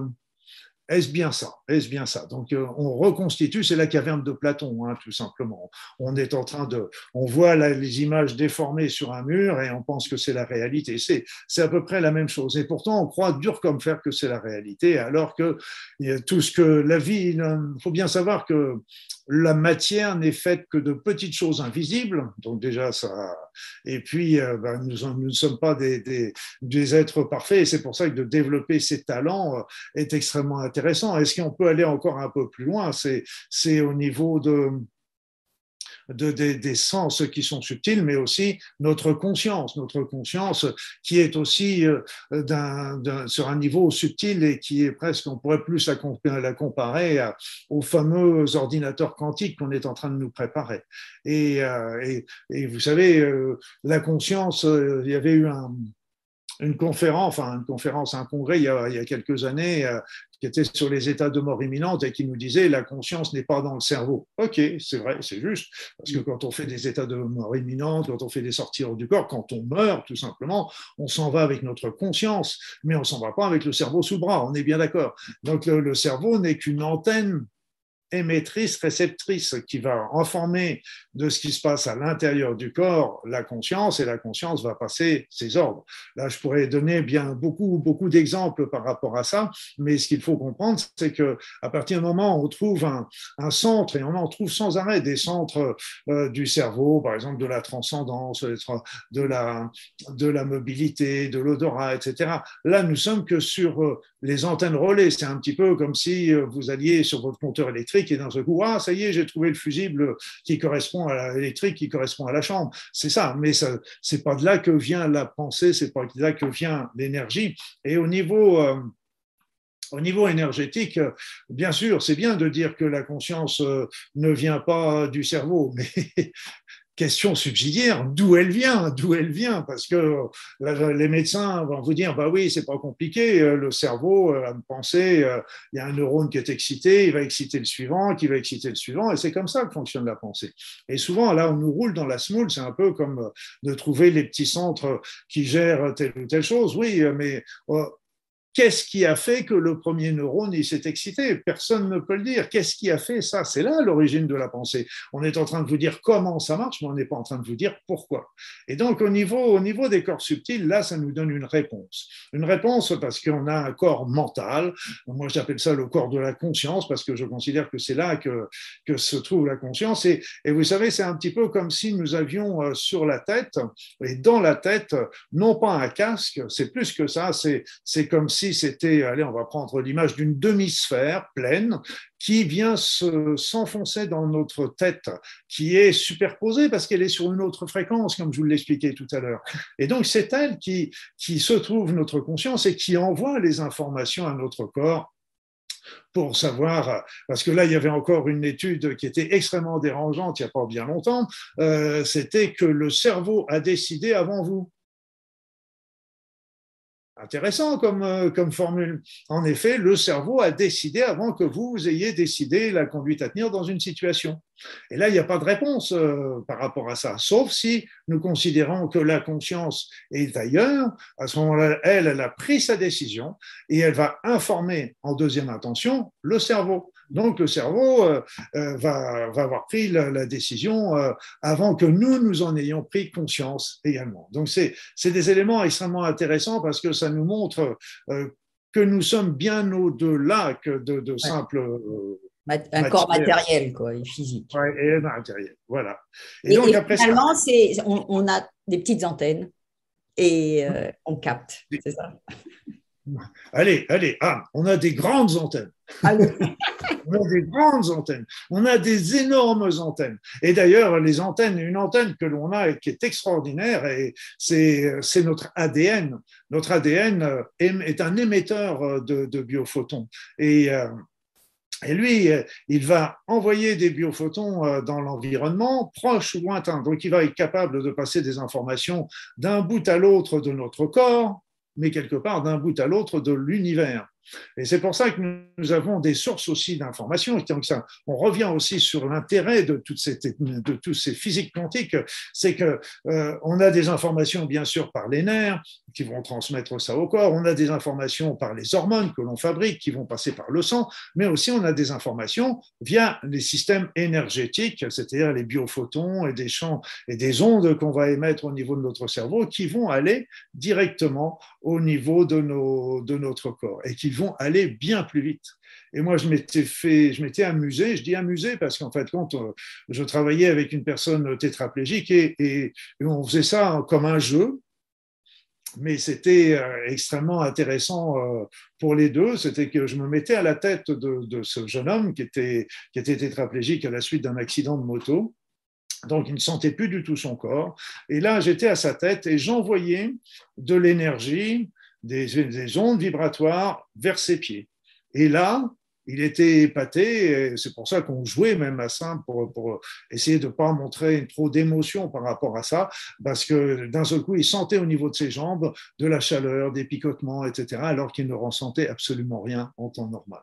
est-ce bien ça? Est-ce bien ça? Donc euh, on reconstitue, c'est la caverne de Platon, hein, tout simplement. On est en train de, on voit les images déformées sur un mur et on pense que c'est la réalité. C'est, c'est à peu près la même chose. Et pourtant, on croit dur comme fer que c'est la réalité, alors que tout ce que la vie, il faut bien savoir que la matière n'est faite que de petites choses invisibles. Donc déjà ça. Et puis euh, ben, nous, ne sommes pas des, des, des êtres parfaits. Et c'est pour ça que de développer ces talents euh, est extrêmement intéressant. Est-ce qu'on peut aller encore un peu plus loin? C'est au niveau de, de, des sens qui sont subtils, mais aussi notre conscience, notre conscience qui est aussi euh, sur un niveau subtil et qui est presque, on pourrait plus la, comparer aux fameux ordinateurs quantiques qu'on est en train de nous préparer. Et, euh, et, vous savez, euh, la conscience, il y avait eu un, une conférence, enfin une conférence, un congrès il y a, il y a quelques années euh, qui était sur les états de mort imminente et qui nous disait la conscience n'est pas dans le cerveau. Ok, c'est vrai, c'est juste, parce que quand on fait des états de mort imminente, quand on fait des sorties hors du corps, quand on meurt, tout simplement, on s'en va avec notre conscience, mais on s'en va pas avec le cerveau sous bras. On est bien d'accord. Donc le, le cerveau n'est qu'une antenne émettrice, réceptrice, qui va informer de ce qui se passe à l'intérieur du corps la conscience, et la conscience va passer ses ordres. Là, je pourrais donner bien beaucoup, beaucoup d'exemples par rapport à ça, mais ce qu'il faut comprendre, c'est que à partir du moment où on trouve un, centre, et on en trouve sans arrêt des centres euh, du cerveau, par exemple de la transcendance, de la, de la mobilité, de l'odorat, etc. Là, nous sommes que sur euh, les antennes relais. C'est un petit peu comme si euh, vous alliez sur votre compteur électrique et dans ce coup, ah, ça y est, j'ai trouvé le fusible qui correspond à l'électrique, qui correspond à la chambre. C'est ça, mais ce c'est pas de là que vient la pensée, c'est pas de là que vient l'énergie. Et au niveau, euh, au niveau énergétique, bien sûr, c'est bien de dire que la conscience euh, ne vient pas du cerveau, <laughs> mais question subsidiaire, d'où elle vient, d'où elle vient, parce que les médecins vont vous dire, bah oui, c'est pas compliqué, euh, le cerveau va me penser, euh, il y a un neurone qui est excité, il va exciter le suivant, qui va exciter le suivant, et c'est comme ça que fonctionne la pensée. Et souvent, là, on nous roule dans la smoule, c'est un peu comme euh, de trouver les petits centres qui gèrent telle ou telle chose, oui, mais qu'est-ce qui a fait que le premier neurone s'est excité? Personne ne peut le dire. Qu'est-ce qui a fait ça? C'est là l'origine de la pensée. On est en train de vous dire comment ça marche, mais on n'est pas en train de vous dire pourquoi. Et donc, au niveau, au niveau des corps subtils, là, ça nous donne une réponse. Une réponse parce qu'on a un corps mental. Moi, j'appelle ça le corps de la conscience parce que je considère que c'est là que, que se trouve la conscience. Et, et vous savez, c'est un petit peu comme si nous avions euh, sur la tête et dans la tête, non pas un casque, c'est plus que ça, c'est comme si c'était, allez, on va prendre l'image d'une demi-sphère pleine qui vient s'enfoncer dans notre tête, qui est superposée parce qu'elle est sur une autre fréquence, comme je vous l'expliquais tout à l'heure. Et donc, c'est elle qui, qui se trouve notre conscience et qui envoie les informations à notre corps pour savoir, parce que là, il y avait encore une étude qui était extrêmement dérangeante il n'y a pas bien longtemps, euh, c'était que le cerveau a décidé avant vous. Intéressant comme, euh, comme formule. En effet, le cerveau a décidé avant que vous ayez décidé la conduite à tenir dans une situation. Et là, il n'y a pas de réponse euh, par rapport à ça, sauf si nous considérons que la conscience est ailleurs. À ce moment-là, elle, elle a pris sa décision et elle va informer en deuxième intention le cerveau. Donc le cerveau euh, euh, va, avoir pris la, décision euh, avant que nous, nous en ayons pris conscience également. Donc c'est des éléments extrêmement intéressants parce que ça nous montre que nous sommes bien au-delà que de, simples... un corps matériel, quoi, et physique. Oui, et matériel, voilà. Et, donc, après finalement, on, on, a des petites antennes et on capte, c'est ça Allez, allez, ah, on a des grandes antennes. <laughs> on a des grandes antennes. On a des énormes antennes. Et d'ailleurs, les antennes, une antenne que l'on a et qui est extraordinaire, et c'est notre ADN. Notre ADN est un émetteur de, biophotons. Et, euh, et lui, il va envoyer des biophotons euh, dans l'environnement, proche ou lointain. Donc, il va être capable de passer des informations d'un bout à l'autre de notre corps, mais quelque part d'un bout à l'autre de l'univers. Et c'est pour ça que nous avons des sources aussi d'informations. On revient aussi sur l'intérêt de, toutes ces, tous ces physiques quantiques, c'est que euh, on a des informations bien sûr par les nerfs qui vont transmettre ça au corps, on a des informations par les hormones que l'on fabrique qui vont passer par le sang, mais aussi on a des informations via les systèmes énergétiques, c'est-à-dire les biophotons et des champs et des ondes qu'on va émettre au niveau de notre cerveau qui vont aller directement au niveau de, de notre corps et qui vont aller bien plus vite. Et moi, je m'étais fait, je m'étais amusé. Je dis amusé parce qu'en fait, quand euh, je travaillais avec une personne tétraplégique et, on faisait ça comme un jeu, mais c'était euh, extrêmement intéressant euh, pour les deux. C'était que je me mettais à la tête de, ce jeune homme qui était, qui était tétraplégique à la suite d'un accident de moto. Donc, il ne sentait plus du tout son corps. Et là, j'étais à sa tête et j'envoyais de l'énergie des, ondes vibratoires vers ses pieds. Et là, il était épaté, c'est pour ça qu'on jouait même à ça, pour, essayer de ne pas montrer trop d'émotion par rapport à ça, parce que d'un seul coup, il sentait au niveau de ses jambes de la chaleur, des picotements, etc., alors qu'il ne ressentait absolument rien en temps normal.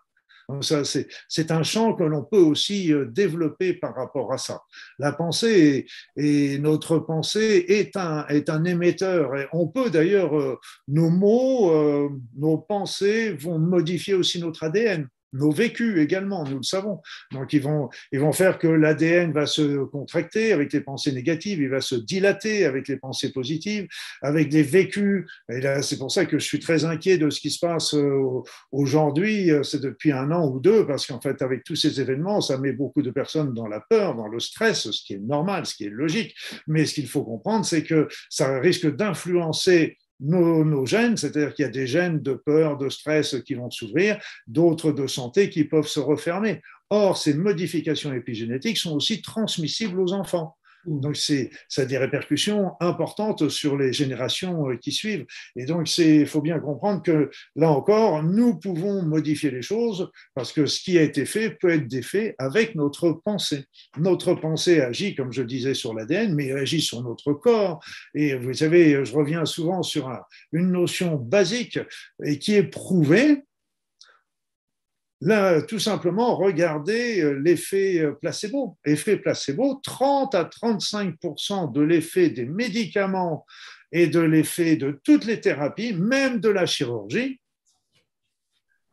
C'est un champ que l'on peut aussi euh, développer par rapport à ça. La pensée et notre pensée est un, est un émetteur. Et on peut d'ailleurs, euh, nos mots, euh, nos pensées vont modifier aussi notre ADN nos vécus également, nous le savons. Donc ils vont, ils vont faire que l'ADN va se contracter avec les pensées négatives, il va se dilater avec les pensées positives, avec des vécus. Et là, c'est pour ça que je suis très inquiet de ce qui se passe euh, aujourd'hui, euh, c'est depuis un an ou deux, parce qu'en fait, avec tous ces événements, ça met beaucoup de personnes dans la peur, dans le stress, ce qui est normal, ce qui est logique. Mais ce qu'il faut comprendre, c'est que ça risque d'influencer nos, gènes, c'est-à-dire qu'il y a des gènes de peur, de stress qui vont s'ouvrir, d'autres de santé qui peuvent se refermer. Or, ces modifications épigénétiques sont aussi transmissibles aux enfants. Donc, ça a des répercussions importantes sur les générations euh, qui suivent. Et donc, il faut bien comprendre que là encore, nous pouvons modifier les choses parce que ce qui a été fait peut être défait avec notre pensée. Notre pensée agit, comme je disais, sur l'ADN, mais agit sur notre corps. Et vous savez, je reviens souvent sur une notion basique et qui est prouvée Là, tout simplement, regardez euh, l'effet euh, placebo. Effet placebo, 30 à 35% de l'effet des médicaments et de l'effet de toutes les thérapies, même de la chirurgie,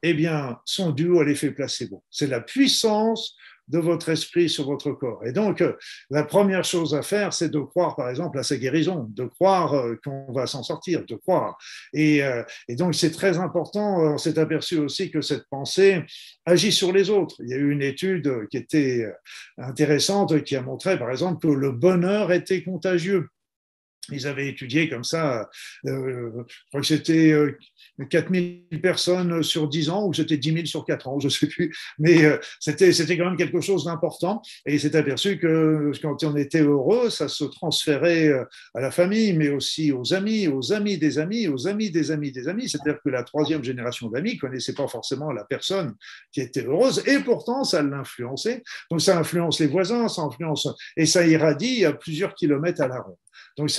eh bien, sont dues à l'effet placebo. C'est la puissance de votre esprit sur votre corps. Et donc, euh, la première chose à faire, c'est de croire, par exemple, à sa guérison, de croire euh, qu'on va s'en sortir, de croire. Et, euh, et donc, c'est très important. On s'est aperçu aussi que cette pensée agit sur les autres. Il y a eu une étude qui était intéressante qui a montré, par exemple, que le bonheur était contagieux ils avaient étudié comme ça, euh, je crois que c'était 4000 euh, personnes sur 10 ans ou c'était 10 000 sur 4 ans, je ne sais plus, mais euh, c'était, c'était quand même quelque chose d'important. Et il s'est aperçu que quand on était heureux, ça se transférait à la famille, mais aussi aux amis, aux amis des amis, aux amis des amis des amis, c'est-à-dire que la troisième génération d'amis connaissait pas forcément la personne qui était heureuse et pourtant ça l'influençait, donc ça influence les voisins, ça influence et ça irradie à plusieurs kilomètres à la ronde. Donc,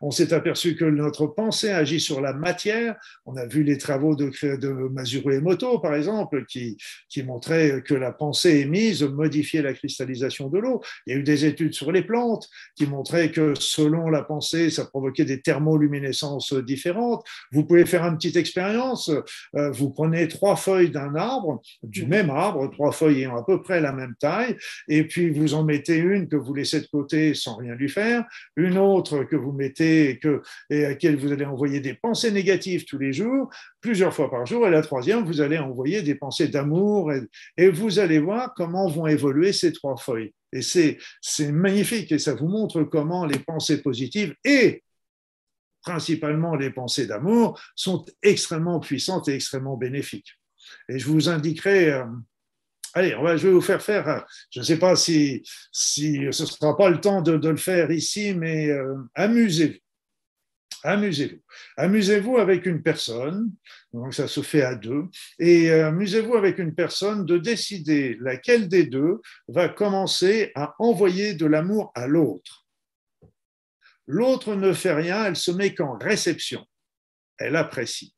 on s'est aperçu que notre pensée agit sur la matière. On a vu les travaux de, de Masuru Emoto, par exemple, qui, qui montraient que la pensée émise modifiait la cristallisation de l'eau. Il y a eu des études sur les plantes qui montraient que selon la pensée, ça provoquait des thermoluminescences différentes. Vous pouvez faire une petite expérience. Euh, vous prenez trois feuilles d'un arbre, du même arbre, trois feuilles ayant à peu près la même taille, et puis vous en mettez une que vous laissez de côté sans rien lui faire, une autre que vous mettez et, que, et à laquelle vous allez envoyer des pensées négatives tous les jours, plusieurs fois par jour. Et la troisième, vous allez envoyer des pensées d'amour et, et vous allez voir comment vont évoluer ces trois feuilles. Et c'est magnifique et ça vous montre comment les pensées positives et principalement les pensées d'amour sont extrêmement puissantes et extrêmement bénéfiques. Et je vous indiquerai Allez, je vais vous faire faire, je ne sais pas si, si ce ne sera pas le temps de, le faire ici, mais euh, amusez-vous. Amusez-vous. Amusez-vous avec une personne, donc ça se fait à deux, et euh, amusez-vous avec une personne de décider laquelle des deux va commencer à envoyer de l'amour à l'autre. L'autre ne fait rien, elle se met qu'en réception. Elle apprécie.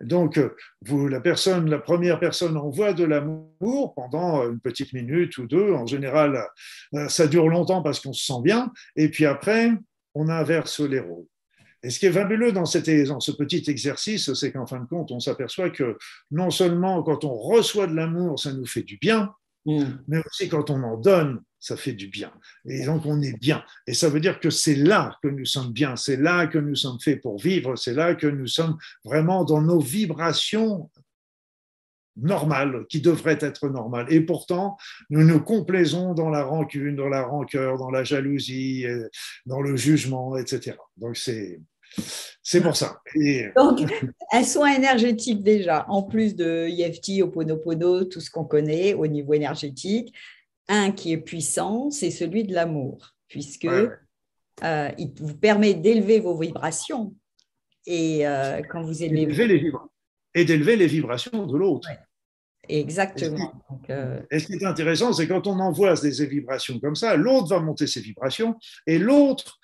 Donc, vous, la personne, la première personne envoie de l'amour pendant une petite minute ou deux. En général, euh, ça dure longtemps parce qu'on se sent bien. Et puis après, on inverse les rôles. Et ce qui est fabuleux dans, dans ce petit exercice, c'est qu'en fin de compte, on s'aperçoit que non seulement quand on reçoit de l'amour, ça nous fait du bien, mm. mais aussi quand on en donne, ça fait du bien. Et donc on est bien. Et ça veut dire que c'est là que nous sommes bien, c'est là que nous sommes faits pour vivre, c'est là que nous sommes vraiment dans nos vibrations normales, qui devraient être normales. Et pourtant, nous nous complaisons dans la rancune, dans la rancœur, dans la jalousie, dans le jugement, etc. Donc c'est... C'est pour ça. Donc, <laughs> un soin énergétique déjà, en plus de EFT, Oponopono, tout ce qu'on connaît au niveau énergétique, un qui est puissant, c'est celui de l'amour, puisque euh, il vous permet d'élever vos vibrations. Et euh, quand vous élevez les et d'élever les vibrations de l'autre. Exactement. Euh, et ce qui est intéressant, c'est quand on envoie des vibrations comme ça, l'autre va monter ses vibrations et l'autre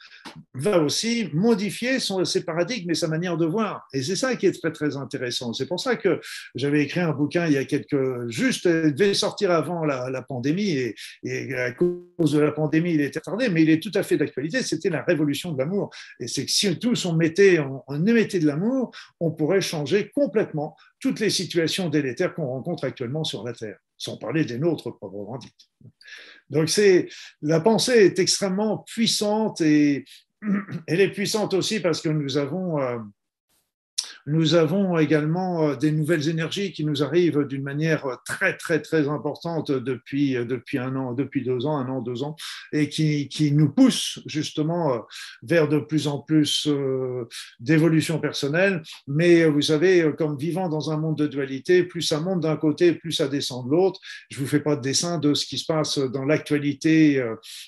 va aussi modifier son, ses paradigmes et sa manière de voir. Et c'est ça qui est très, très intéressant. C'est pour ça que j'avais écrit un bouquin il y a quelques... Juste, il devait sortir avant la, pandémie et, et, à cause de la pandémie, il était tardé, mais il est tout à fait d'actualité. C'était la révolution de l'amour. Et c'est que si tous on mettait, on émettait de l'amour, on pourrait changer complètement toutes les situations délétères qu'on rencontre actuellement sur la Terre, sans parler des nôtres proprement dites. Donc c'est la pensée est extrêmement puissante et <clears throat> elle est puissante aussi parce que nous avons euh, nous avons également euh, des nouvelles énergies qui nous arrivent d'une manière très, très, très importante depuis, euh, depuis un an, depuis deux ans, un an, deux ans, et qui, qui nous poussent justement euh, vers de plus en plus d'évolution personnelle. Mais vous savez, comme vivant dans un monde de dualité, plus ça monte d'un côté, plus ça descend de l'autre. Je vous fais pas de dessin de ce qui se passe dans l'actualité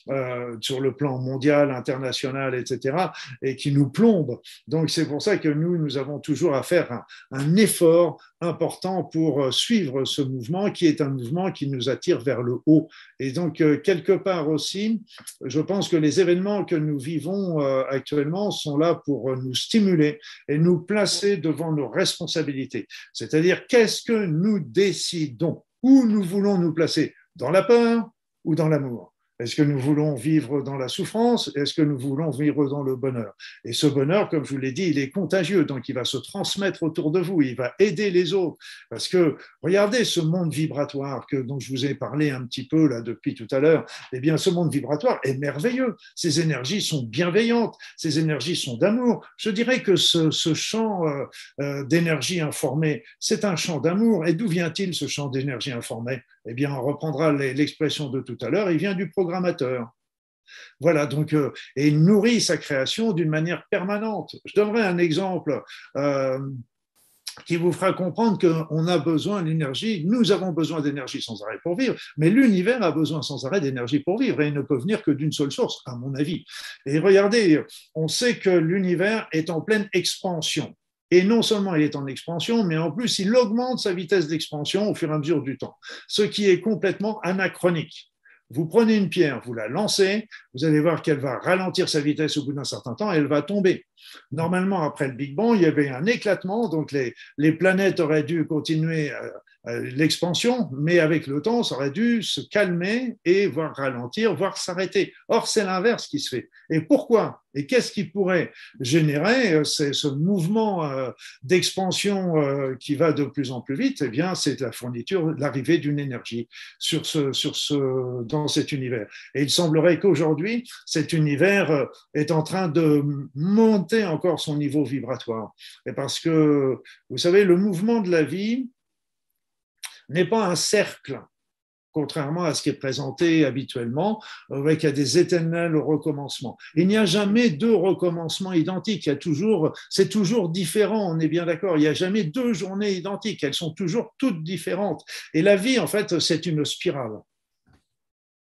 euh, sur le plan mondial, international, etc., et qui nous plombe. Donc c'est pour ça que nous, nous avons toujours à faire un, effort important pour euh, suivre ce mouvement qui est un mouvement qui nous attire vers le haut. Et donc, euh, quelque part aussi, je pense que les événements que nous vivons euh, actuellement sont là pour nous stimuler et nous placer devant nos responsabilités. C'est-à-dire, qu'est-ce que nous décidons? Où nous voulons nous placer? Dans la peur ou dans l'amour? Est-ce que nous voulons vivre dans la souffrance? Est-ce que nous voulons vivre dans le bonheur? Et ce bonheur, comme je vous l'ai dit, il est contagieux, donc il va se transmettre autour de vous, il va aider les autres. Parce que regardez ce monde vibratoire que, dont je vous ai parlé un petit peu là depuis tout à l'heure. Eh bien, ce monde vibratoire est merveilleux. Ces énergies sont bienveillantes, ces énergies sont d'amour. Je dirais que ce, champ euh, euh, d'énergie informée, c'est un champ d'amour. Et d'où vient-il ce champ d'énergie informée? Eh bien, on reprendra l'expression de tout à l'heure, il vient du programmateur. Voilà, donc, euh, et il nourrit sa création d'une manière permanente. Je donnerai un exemple qui vous fera comprendre qu'on a besoin d'énergie. Nous avons besoin d'énergie sans arrêt pour vivre, mais l'univers a besoin sans arrêt d'énergie pour vivre et il ne peut venir que d'une seule source, à mon avis. Et regardez, on sait que l'univers est en pleine expansion. Et non seulement il est en expansion, mais en plus il augmente sa vitesse d'expansion au fur et à mesure du temps, ce qui est complètement anachronique. Vous prenez une pierre, vous la lancez, vous allez voir qu'elle va ralentir sa vitesse au bout d'un certain temps et elle va tomber. Normalement, après le Big Bang, il y avait un éclatement, donc les, les planètes auraient dû continuer l'expansion, mais avec le temps, ça aurait dû se calmer et voir ralentir, voire s'arrêter. Or, c'est l'inverse qui se fait. Et pourquoi? Et qu'est-ce qui pourrait générer euh, ce mouvement euh, d'expansion qui va de plus en plus vite? Eh bien, c'est la fourniture, l'arrivée d'une énergie sur ce, sur ce, dans cet univers. Et il semblerait qu'aujourd'hui, cet univers est en train de monter encore son niveau vibratoire. Et parce que, vous savez, le mouvement de la vie, n'est pas un cercle, contrairement à ce qui est présenté habituellement, avec des éternels recommencements. Il n'y a jamais deux recommencements identiques. Il y a toujours, c'est toujours différent. On est bien d'accord. Il n'y a jamais deux journées identiques. Elles sont toujours toutes différentes. Et la vie, en fait, c'est une spirale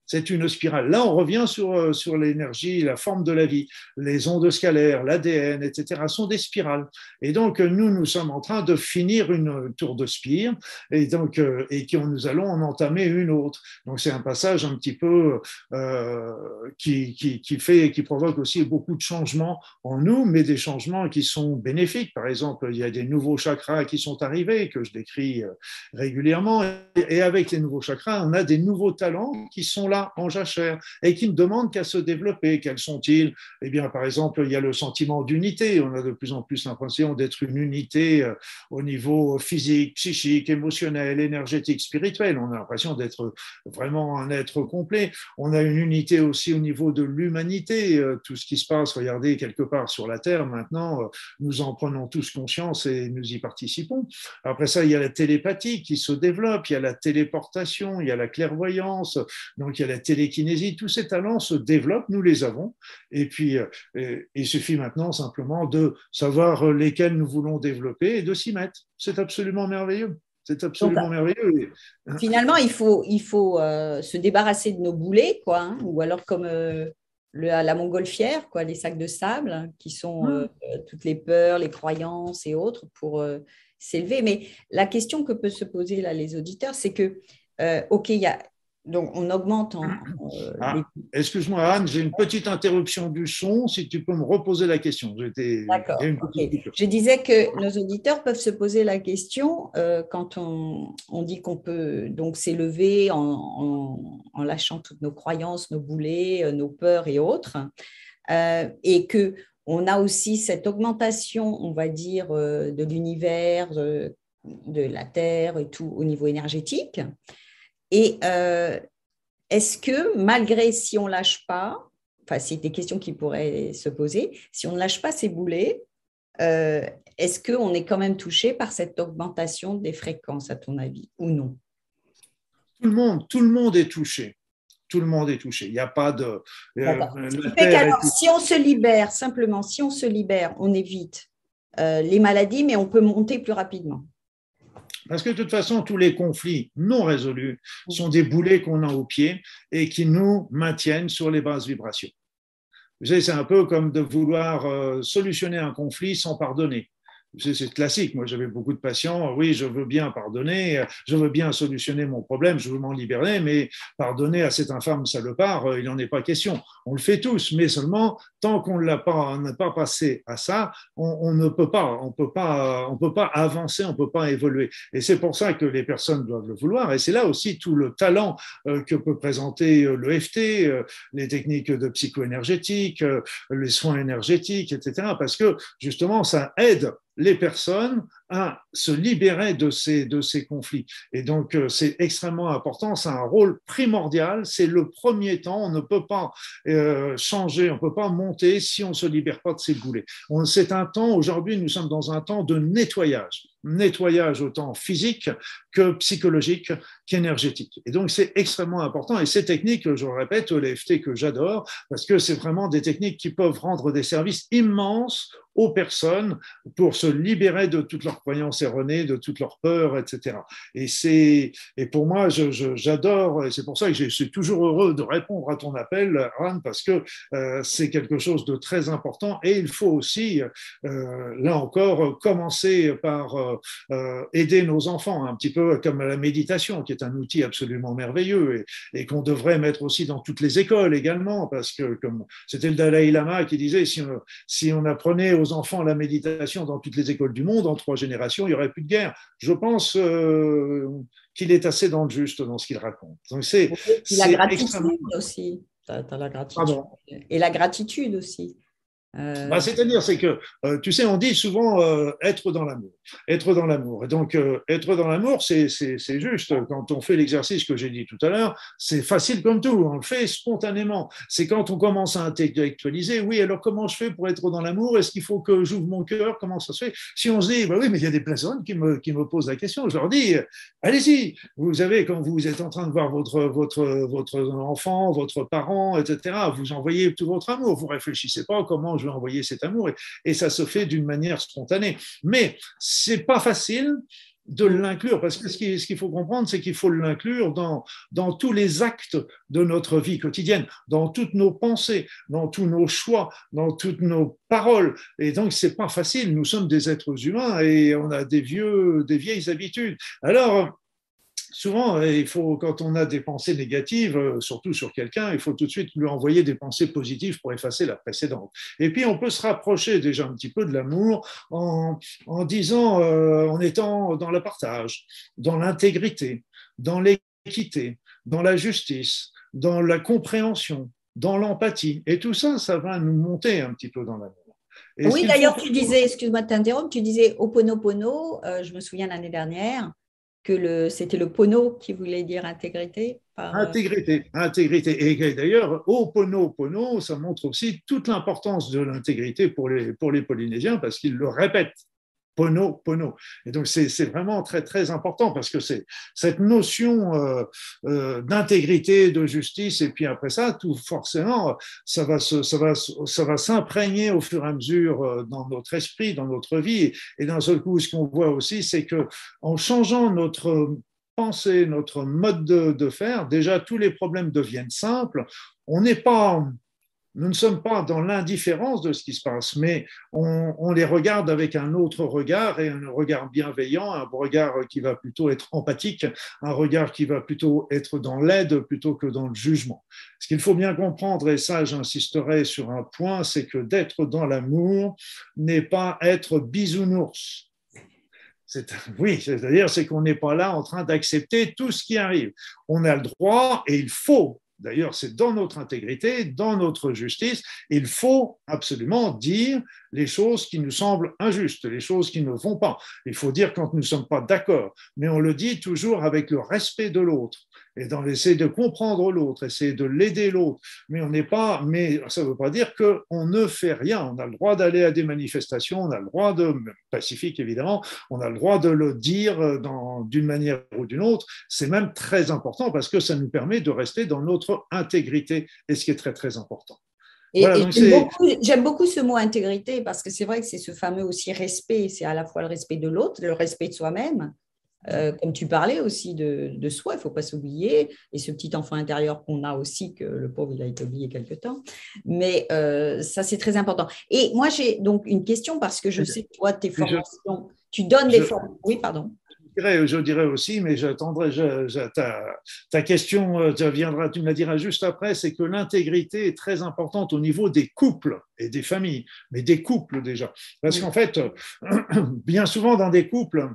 c'est une spirale. Là, on revient sur, euh, sur l'énergie, la forme de la vie. Les ondes scalaires, l'ADN, etc., sont des spirales. Et donc, nous, nous sommes en train de finir une tour de spire et, donc, euh, et qui, nous allons en entamer une autre. Donc, c'est un passage un petit peu euh, qui, qui, qui, fait, qui provoque aussi beaucoup de changements en nous, mais des changements qui sont bénéfiques. Par exemple, il y a des nouveaux chakras qui sont arrivés, que je décris régulièrement. Et avec les nouveaux chakras, on a des nouveaux talents qui sont là en jachère et qui ne demandent qu'à se développer. Quels sont-ils? Eh bien, par exemple, il y a le sentiment d'unité. On a de plus en plus l'impression d'être une unité euh, au niveau physique, psychique, émotionnel, énergétique, spirituel. On a l'impression d'être vraiment un être complet. On a une unité aussi au niveau de l'humanité. Euh, tout ce qui se passe, regardez, quelque part sur la Terre, maintenant, euh, nous en prenons tous conscience et nous y participons. Après ça, il y a la télépathie qui se développe, il y a la téléportation, il y a la clairvoyance. Donc, il y a la télékinésie, tous ces talents se développent, nous les avons, et puis euh, il suffit maintenant simplement de savoir lesquels nous voulons développer et de s'y mettre. C'est absolument merveilleux. C'est absolument merveilleux. Hein? Finalement, il faut, il faut euh, se débarrasser de nos boulets, quoi, hein, ou alors comme euh, le, la montgolfière, quoi, les sacs de sable, hein, qui sont mmh. toutes les peurs, les croyances et autres pour s'élever. Mais la question que peuvent se poser là les auditeurs, c'est que, OK, il y a, donc, on augmente en. Euh, ah, excuse-moi, Anne, j'ai une petite interruption du son. Si tu peux me reposer la question. D'accord. Je disais que nos auditeurs peuvent se poser la question euh, quand on, dit qu'on peut donc s'élever en, lâchant toutes nos croyances, nos boulets, euh, nos peurs et autres, et que on a aussi cette augmentation, on va dire, de l'univers, de la Terre et tout au niveau énergétique. Et euh, est-ce que malgré si on lâche pas, enfin c'est des questions qui pourraient se poser, si on ne lâche pas ces boulets, euh, est-ce qu'on est quand même touché par cette augmentation des fréquences, à ton avis, ou non? Tout le monde, tout le monde est touché. Tout le monde est touché. Il n'y a pas de. Euh, si on se libère, simplement, si on se libère, on évite les maladies, mais on peut monter plus rapidement. Parce que de toute façon, tous les conflits non résolus sont des boulets qu'on a au pied et qui nous maintiennent sur les basses vibrations. Vous savez, c'est un peu comme de vouloir euh, solutionner un conflit sans pardonner. C'est classique. Moi, j'avais beaucoup de patients. Oui, je veux bien pardonner, je veux bien solutionner mon problème, je veux m'en libérer, mais pardonner à cet infâme salopard, euh, il n'en est pas question. On le fait tous, mais seulement tant qu'on ne l'a pas, n'a pas passé à ça, on, ne peut pas, on peut pas, on peut pas avancer, on peut pas évoluer. Et c'est pour ça que les personnes doivent le vouloir. Et c'est là aussi tout le talent euh, que peut présenter euh, le FT, les techniques de psycho-énergétique, les soins énergétiques, etc. Parce que justement, ça aide les personnes à se libérer de ces, de ces conflits. Et donc, euh, c'est extrêmement important, c'est un rôle primordial, c'est le premier temps, on ne peut pas euh, changer, on ne peut pas monter si on ne se libère pas de ces boulets. C'est un temps, aujourd'hui, nous sommes dans un temps de nettoyage, nettoyage autant physique que psychologique qu'énergétique. Et donc, c'est extrêmement important. Et ces techniques, je le répète, l'EFT que j'adore, parce que c'est vraiment des techniques qui peuvent rendre des services immenses aux personnes pour se libérer de toutes leurs croyances erronées, de toutes leurs peurs, etc. Et c'est et pour moi, j'adore. et c'est pour ça que je suis toujours heureux de répondre à ton appel, Anne, parce que euh, c'est quelque chose de très important. Et il faut aussi, euh, là encore, commencer par euh, aider nos enfants, un petit peu comme la méditation, qui est un outil absolument merveilleux et, qu'on devrait mettre aussi dans toutes les écoles également, parce que comme c'était le Dalai Lama qui disait, si on, si on apprenait aux enfants la méditation dans toutes les écoles du monde, en trois générations, il n'y aurait plus de guerre. Je pense euh, qu'il est assez dans le juste dans ce qu'il raconte. Donc c'est, la gratitude aussi. la gratitude. Et la gratitude aussi. Euh, bah, c'est-à-dire, c'est que, euh, tu sais, on dit souvent euh, être dans l'amour. Être dans l'amour. Et donc, être dans l'amour, c'est juste. Quand on fait l'exercice que j'ai dit tout à l'heure, c'est facile comme tout. On le fait spontanément. C'est quand on commence à intellectualiser. Oui, alors comment je fais pour être dans l'amour? Est-ce qu'il faut que j'ouvre mon cœur? Comment ça se fait? Si on se dit, bah oui, mais il y a des personnes qui me, qui me posent la question, je leur dis, allez-y. Vous avez, quand vous êtes en train de voir votre, votre, votre enfant, votre parent, etc., vous envoyez tout votre amour. Vous réfléchissez pas comment je envoyer cet amour et, ça se fait d'une manière spontanée. Mais c'est pas facile de l'inclure, parce que ce qu'il faut comprendre, c'est qu'il faut l'inclure dans, dans tous les actes de notre vie quotidienne, dans toutes nos pensées, dans tous nos choix, dans toutes nos paroles. Et donc, c'est pas facile. Nous sommes des êtres humains et on a des vieux, des vieilles habitudes. Alors, souvent, euh, il faut, quand on a des pensées négatives, euh, surtout sur quelqu'un, il faut tout de suite lui envoyer des pensées positives pour effacer la précédente. Et puis, on peut se rapprocher déjà un petit peu de l'amour en, en, disant, euh, en étant dans le partage, dans l'intégrité, dans l'équité, dans la justice, dans la compréhension, dans l'empathie. Et tout ça, ça va nous monter un petit peu dans l'amour. oui, d'ailleurs, tu disais, excuse-moi de t'interrompre, tu disais Oponopono, euh, je me souviens l'année dernière, que c'était le pono qui voulait dire intégrité euh, Intégrité, intégrité. Et d'ailleurs, au pono, pono, ça montre aussi toute l'importance de l'intégrité pour les, pour les Polynésiens parce qu'ils le répètent Pono, Pono. Et donc, c'est vraiment très, très important parce que c'est cette notion euh, euh, d'intégrité, de justice, et puis après ça, tout forcément, ça va, s'imprégner au fur et à mesure euh, dans notre esprit, dans notre vie. Et d'un seul coup, ce qu'on voit aussi, c'est que en changeant notre pensée, notre mode de, de faire, déjà, tous les problèmes deviennent simples. On n'est pas nous ne sommes pas dans l'indifférence de ce qui se passe, mais on, les regarde avec un autre regard et un regard bienveillant, un regard qui va plutôt être empathique, un regard qui va plutôt être dans l'aide plutôt que dans le jugement. Ce qu'il faut bien comprendre, et ça j'insisterai sur un point, c'est que d'être dans l'amour n'est pas être bisounours. Oui, c'est-à-dire c'est qu'on n'est pas là en train d'accepter tout ce qui arrive. On a le droit et il faut D'ailleurs, c'est dans notre intégrité, dans notre justice, il faut absolument dire les choses qui nous semblent injustes, les choses qui ne vont pas. Il faut dire quand nous ne sommes pas d'accord, mais on le dit toujours avec le respect de l'autre et dans l'essayer de comprendre l'autre, essayer de l'aider l'autre. Mais on n'est pas, mais ça ne veut pas dire qu'on ne fait rien. On a le droit d'aller à des manifestations, on a le droit de, pacifique évidemment, on a le droit de le dire d'une manière ou d'une autre. C'est même très important parce que ça nous permet de rester dans notre intégrité, et ce qui est très très important. j'aime beaucoup, ce mot intégrité parce que c'est vrai que c'est ce fameux aussi respect, c'est à la fois le respect de l'autre, le respect de soi-même. Euh, comme tu parlais aussi de, soi, il ne faut pas s'oublier, et ce petit enfant intérieur qu'on a aussi, que le pauvre, il a été oublié quelque temps. Mais euh, ça, c'est très important. Et moi, j'ai donc une question parce que je sais que toi, tes formations, tu donnes des formations. Oui, pardon. Je dirais, aussi, mais j'attendrai ta, question, euh, viendra, tu me la diras juste après, c'est que l'intégrité est très importante au niveau des couples et des familles, mais des couples déjà. Parce qu'en fait, <clears throat> bien souvent dans des couples,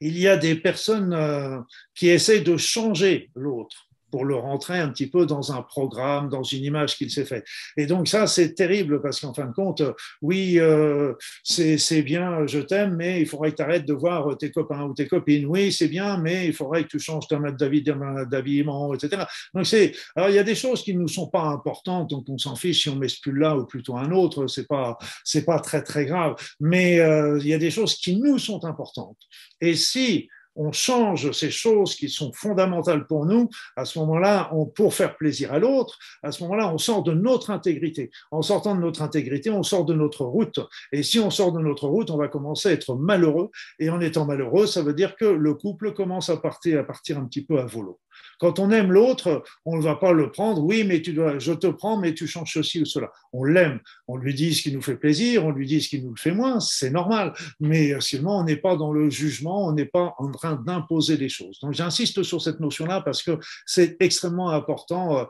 il y a des personnes euh, qui essaient de changer l'autre pour le rentrer un petit peu dans un programme, dans une image qu'il s'est fait. Et donc ça, c'est terrible parce qu'en fin de compte, oui, euh, c'est bien, je t'aime, mais il faudrait que tu arrêtes de voir tes copains ou tes copines. Oui, c'est bien, mais il faudrait que tu changes ta mode d'habillement, etc. Donc c'est, alors il y a des choses qui ne nous sont pas importantes, donc on s'en fiche si on met ce pull-là ou plutôt un autre, c'est pas, c'est pas très très grave. Mais euh, il y a des choses qui nous sont importantes. Et si on change ces choses qui sont fondamentales pour nous, à ce moment-là, pour faire plaisir à l'autre, à ce moment-là, on sort de notre intégrité. En sortant de notre intégrité, on sort de notre route. Et si on sort de notre route, on va commencer à être malheureux. Et en étant malheureux, ça veut dire que le couple commence à partir, à partir un petit peu à volo. Quand on aime l'autre, on ne va pas le prendre, oui, mais tu dois, je te prends, mais tu changes ceci ou cela. On l'aime, on lui dit ce qui nous fait plaisir, on lui dit ce qui nous le fait moins, c'est normal. Mais seulement, on n'est pas dans le jugement, on n'est pas en train d'imposer des choses. Donc, j'insiste sur cette notion-là parce que c'est extrêmement important euh,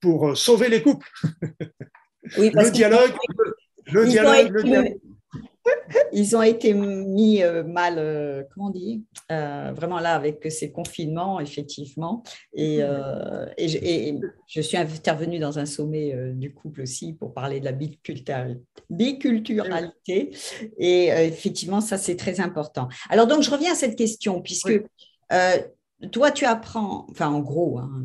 pour euh, sauver les couples. Oui, <laughs> le dialogue, le dialogue, le dialogue. Ils ont été mis euh, mal, euh, comment on dit, euh, vraiment là avec ces confinements, effectivement. Et, je suis intervenue dans un sommet du couple aussi pour parler de la biculturalité. Et effectivement, ça, c'est très important. Alors, donc, je reviens à cette question, puisque toi, tu apprends, enfin, en gros, hein,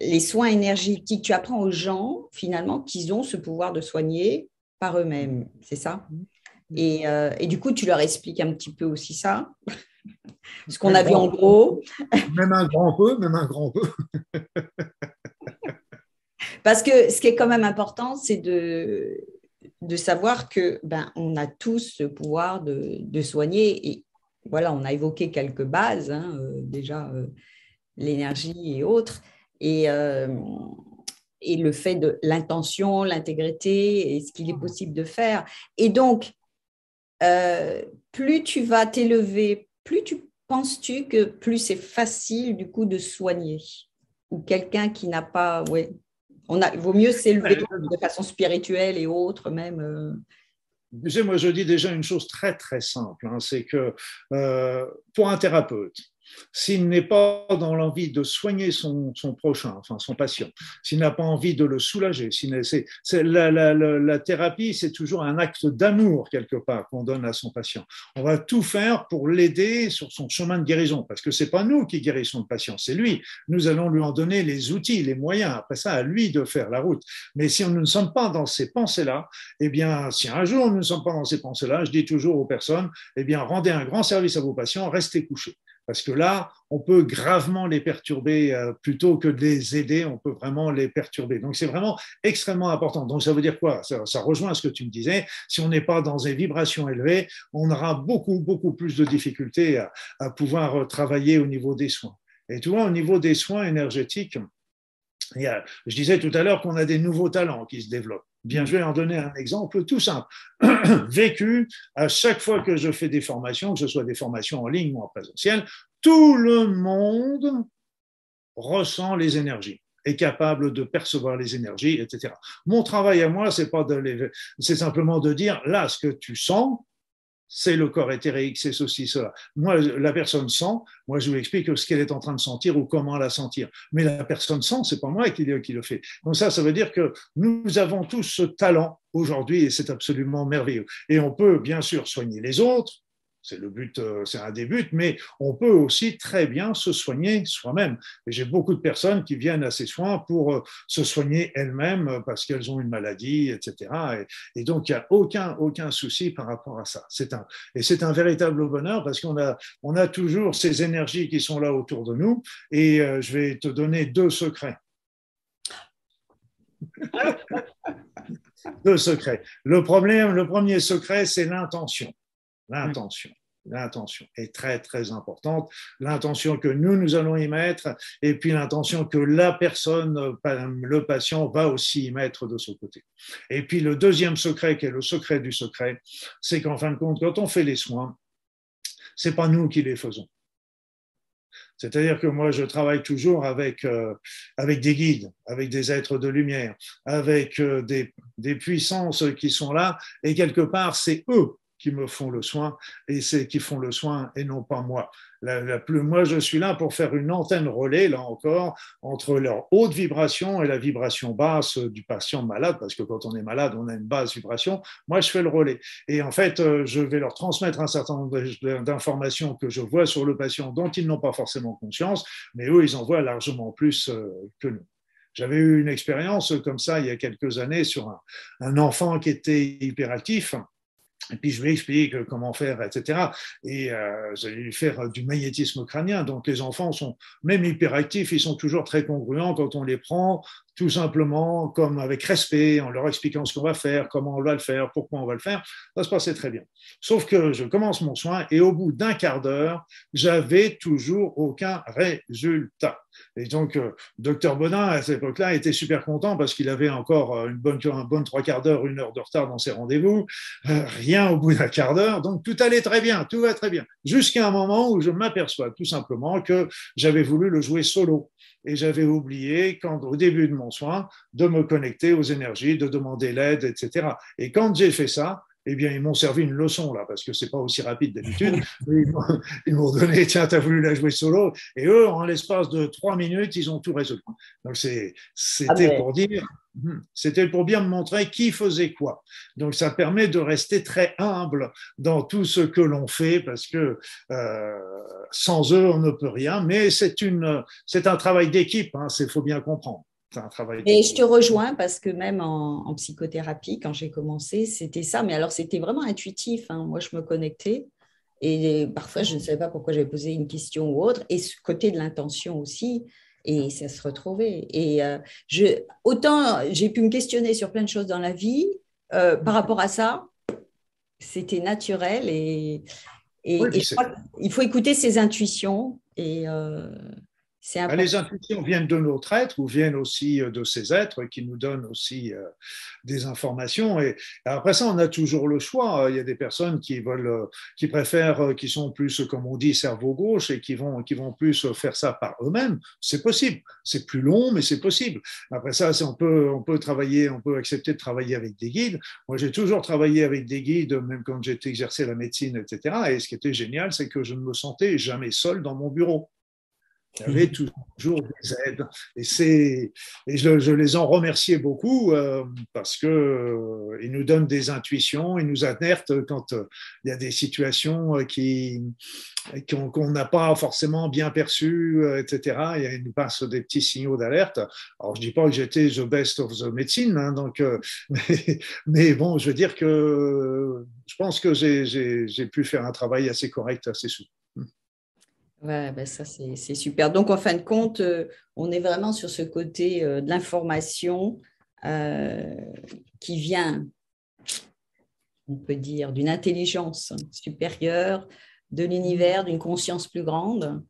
les soins énergétiques, tu apprends aux gens, finalement, qu'ils ont ce pouvoir de soigner par eux-mêmes. C'est ça? Euh, et, du coup, tu leur expliques un petit peu aussi ça, ce qu'on a vu en gros. Même un grand peu, même un grand peu. Parce que ce qui est quand même important, c'est de, de savoir que ben, on a tous ce pouvoir de, de soigner. Et voilà, on a évoqué quelques bases, hein, euh, déjà euh, l'énergie et autres. Et, et le fait de l'intention, l'intégrité et ce qu'il est possible de faire. Et donc, euh, plus tu vas t'élever, plus tu penses-tu que plus c'est facile du coup de soigner? Ou quelqu'un qui n'a pas, ouais, on a, il vaut mieux s'élever de façon spirituelle et autre même. Euh. moi je dis déjà une chose très très simple, hein, c'est que euh, pour un thérapeute, s'il n'est pas dans l'envie de soigner son, prochain, enfin son patient, s'il n'a pas envie de le soulager, c'est, la, thérapie, c'est toujours un acte d'amour quelque part qu'on donne à son patient. On va tout faire pour l'aider sur son chemin de guérison, parce que c'est pas nous qui guérissons le patient, c'est lui. Nous allons lui en donner les outils, les moyens. Après ça, à lui de faire la route. Mais si nous ne sommes pas dans ces pensées-là, eh bien, si un jour nous ne sommes pas dans ces pensées-là, je dis toujours aux personnes, eh bien, rendez un grand service à vos patients, restez couchés parce que là, on peut gravement les perturber euh, plutôt que de les aider, on peut vraiment les perturber. Donc c'est vraiment extrêmement important. Donc ça veut dire quoi? Ça, rejoint ce que tu me disais. Si on n'est pas dans des vibrations élevées, on aura beaucoup, beaucoup plus de difficultés à, pouvoir travailler au niveau des soins. Et tu vois, au niveau des soins énergétiques, je disais tout à l'heure qu'on a des nouveaux talents qui se développent. Bien, je vais en donner un exemple tout simple. <clears throat> Vécu, à chaque fois que je fais des formations, que ce soit des formations en ligne ou en présentiel, tout le monde ressent les énergies est capable de percevoir les énergies, etc. Mon travail à moi, c'est pas de c'est simplement de dire là ce que tu sens, c'est le corps éthérique, c'est ceci, cela. Moi, la personne sent, moi je lui explique ce qu'elle est en train de sentir ou comment la sentir. Mais la personne sent, c'est pas moi qui, qui le fait. Donc ça, ça veut dire que nous avons tous ce talent aujourd'hui et c'est absolument merveilleux. Et on peut bien sûr soigner les autres, c'est le but, euh, c'est un des buts, mais on peut aussi très bien se soigner soi-même. J'ai beaucoup de personnes qui viennent à ces soins pour euh, se soigner elles-mêmes euh, parce qu'elles ont une maladie, etc. Et, donc, il n'y a aucun, aucun souci par rapport à ça. Et c'est un véritable bonheur parce qu'on a, on a toujours ces énergies qui sont là autour de nous. Et je vais te donner deux secrets. <laughs> deux secrets. Le problème, le premier secret, c'est l'intention l'intention. L'intention est très, très importante. L'intention que nous, nous allons y mettre, et puis l'intention que la personne, le patient, va aussi y mettre de son côté. Et puis le deuxième secret, qui est le secret du secret, c'est qu'en fin de compte, quand on fait les soins, c'est pas nous qui les faisons. C'est-à-dire que moi, je travaille toujours avec, euh, avec des guides, avec des êtres de lumière, avec euh, des, des puissances qui sont là, et quelque part, c'est eux qui me font le soin et c'est qui font le soin et non pas moi. La, plus, moi, je suis là pour faire une antenne relais, là encore, entre leur haute vibration et la vibration basse du patient malade, parce que quand on est malade, on a une basse vibration. Moi, je fais le relais. Et en fait, euh, je vais leur transmettre un certain nombre d'informations que je vois sur le patient dont ils n'ont pas forcément conscience, mais eux, ils en voient largement plus euh, que nous. J'avais eu une expérience comme ça il y a quelques années sur un, un enfant qui était hyperactif et puis je lui explique comment faire, etc. Et euh, j'allais lui faire du magnétisme crânien. Donc les enfants sont même hyperactifs, ils sont toujours très congruents quand on les prend, tout simplement comme avec respect, en leur expliquant ce qu'on va faire, comment on va le faire, pourquoi on va le faire. Ça se passait très bien. Sauf que je commence mon soin et au bout d'un quart d'heure, j'avais toujours aucun résultat. Et donc, euh, docteur Bonin, à cette époque-là, était super content parce qu'il avait encore euh, une bonne, un bon trois quarts d'heure, une heure de retard dans ses rendez-vous. Euh, rien au bout d'un quart d'heure. Donc, tout allait très bien, tout va très bien. Jusqu'à un moment où je m'aperçois tout simplement que j'avais voulu le jouer solo. Et j'avais oublié, quand, au début de mon soin, de me connecter aux énergies, de demander l'aide, etc. Et quand j'ai fait ça, eh bien, ils m'ont servi une leçon là, parce que c'est pas aussi rapide d'habitude. <laughs> Ils m'ont donné, tiens, tu as voulu la jouer solo. Et eux, en l'espace de trois minutes, ils ont tout résolu. Donc, c'était ah, pour dire, c'était pour bien me montrer qui faisait quoi. Donc, ça permet de rester très humble dans tout ce que l'on fait, parce que euh, sans eux, on ne peut rien. Mais c'est une, c'est un travail d'équipe. Hein, il faut bien comprendre. Et je te rejoins parce que même en, psychothérapie, quand j'ai commencé, c'était ça. Mais alors, c'était vraiment intuitif. Hein. Moi, je me connectais et parfois, je ne savais pas pourquoi j'avais posé une question ou autre. Et ce côté de l'intention aussi. Et ça se retrouvait. Et euh, je, autant j'ai pu me questionner sur plein de choses dans la vie, euh, par rapport à ça, c'était naturel. Et, et, il faut écouter ses intuitions. Et. Euh, les intuitions viennent de notre être ou viennent aussi euh, de ces êtres qui nous donnent aussi euh, des informations. Et après ça, on a toujours le choix. Il y a des personnes qui veulent, euh, qui préfèrent, qui sont plus, comme on dit, cerveau gauche et qui vont, qui vont plus faire ça par eux-mêmes. C'est possible. C'est plus long, mais c'est possible. Après ça, on peut, on peut travailler, on peut accepter de travailler avec des guides. Moi, j'ai toujours travaillé avec des guides, même quand j'étais exercé la médecine, etc. Et ce qui était génial, c'est que je ne me sentais jamais seul dans mon bureau. Il y avait toujours des aides. Et, et je, les en remerciais beaucoup euh, parce qu'ils euh, nous donnent des intuitions, ils nous alertent quand euh, il y a des situations qui, qu'on, n'a pas forcément bien perçues, etc. Et ils nous passent des petits signaux d'alerte. Alors, je ne dis pas que j'étais the best of the medicine, hein, donc, <laughs> mais, mais, bon, je veux dire que je pense que j'ai, pu faire un travail assez correct, assez souple. Ouais, ben ça c'est super. Donc en fin de compte, euh, on est vraiment sur ce côté euh, de l'information euh, qui vient, on peut dire, d'une intelligence supérieure, de l'univers, d'une conscience plus grande.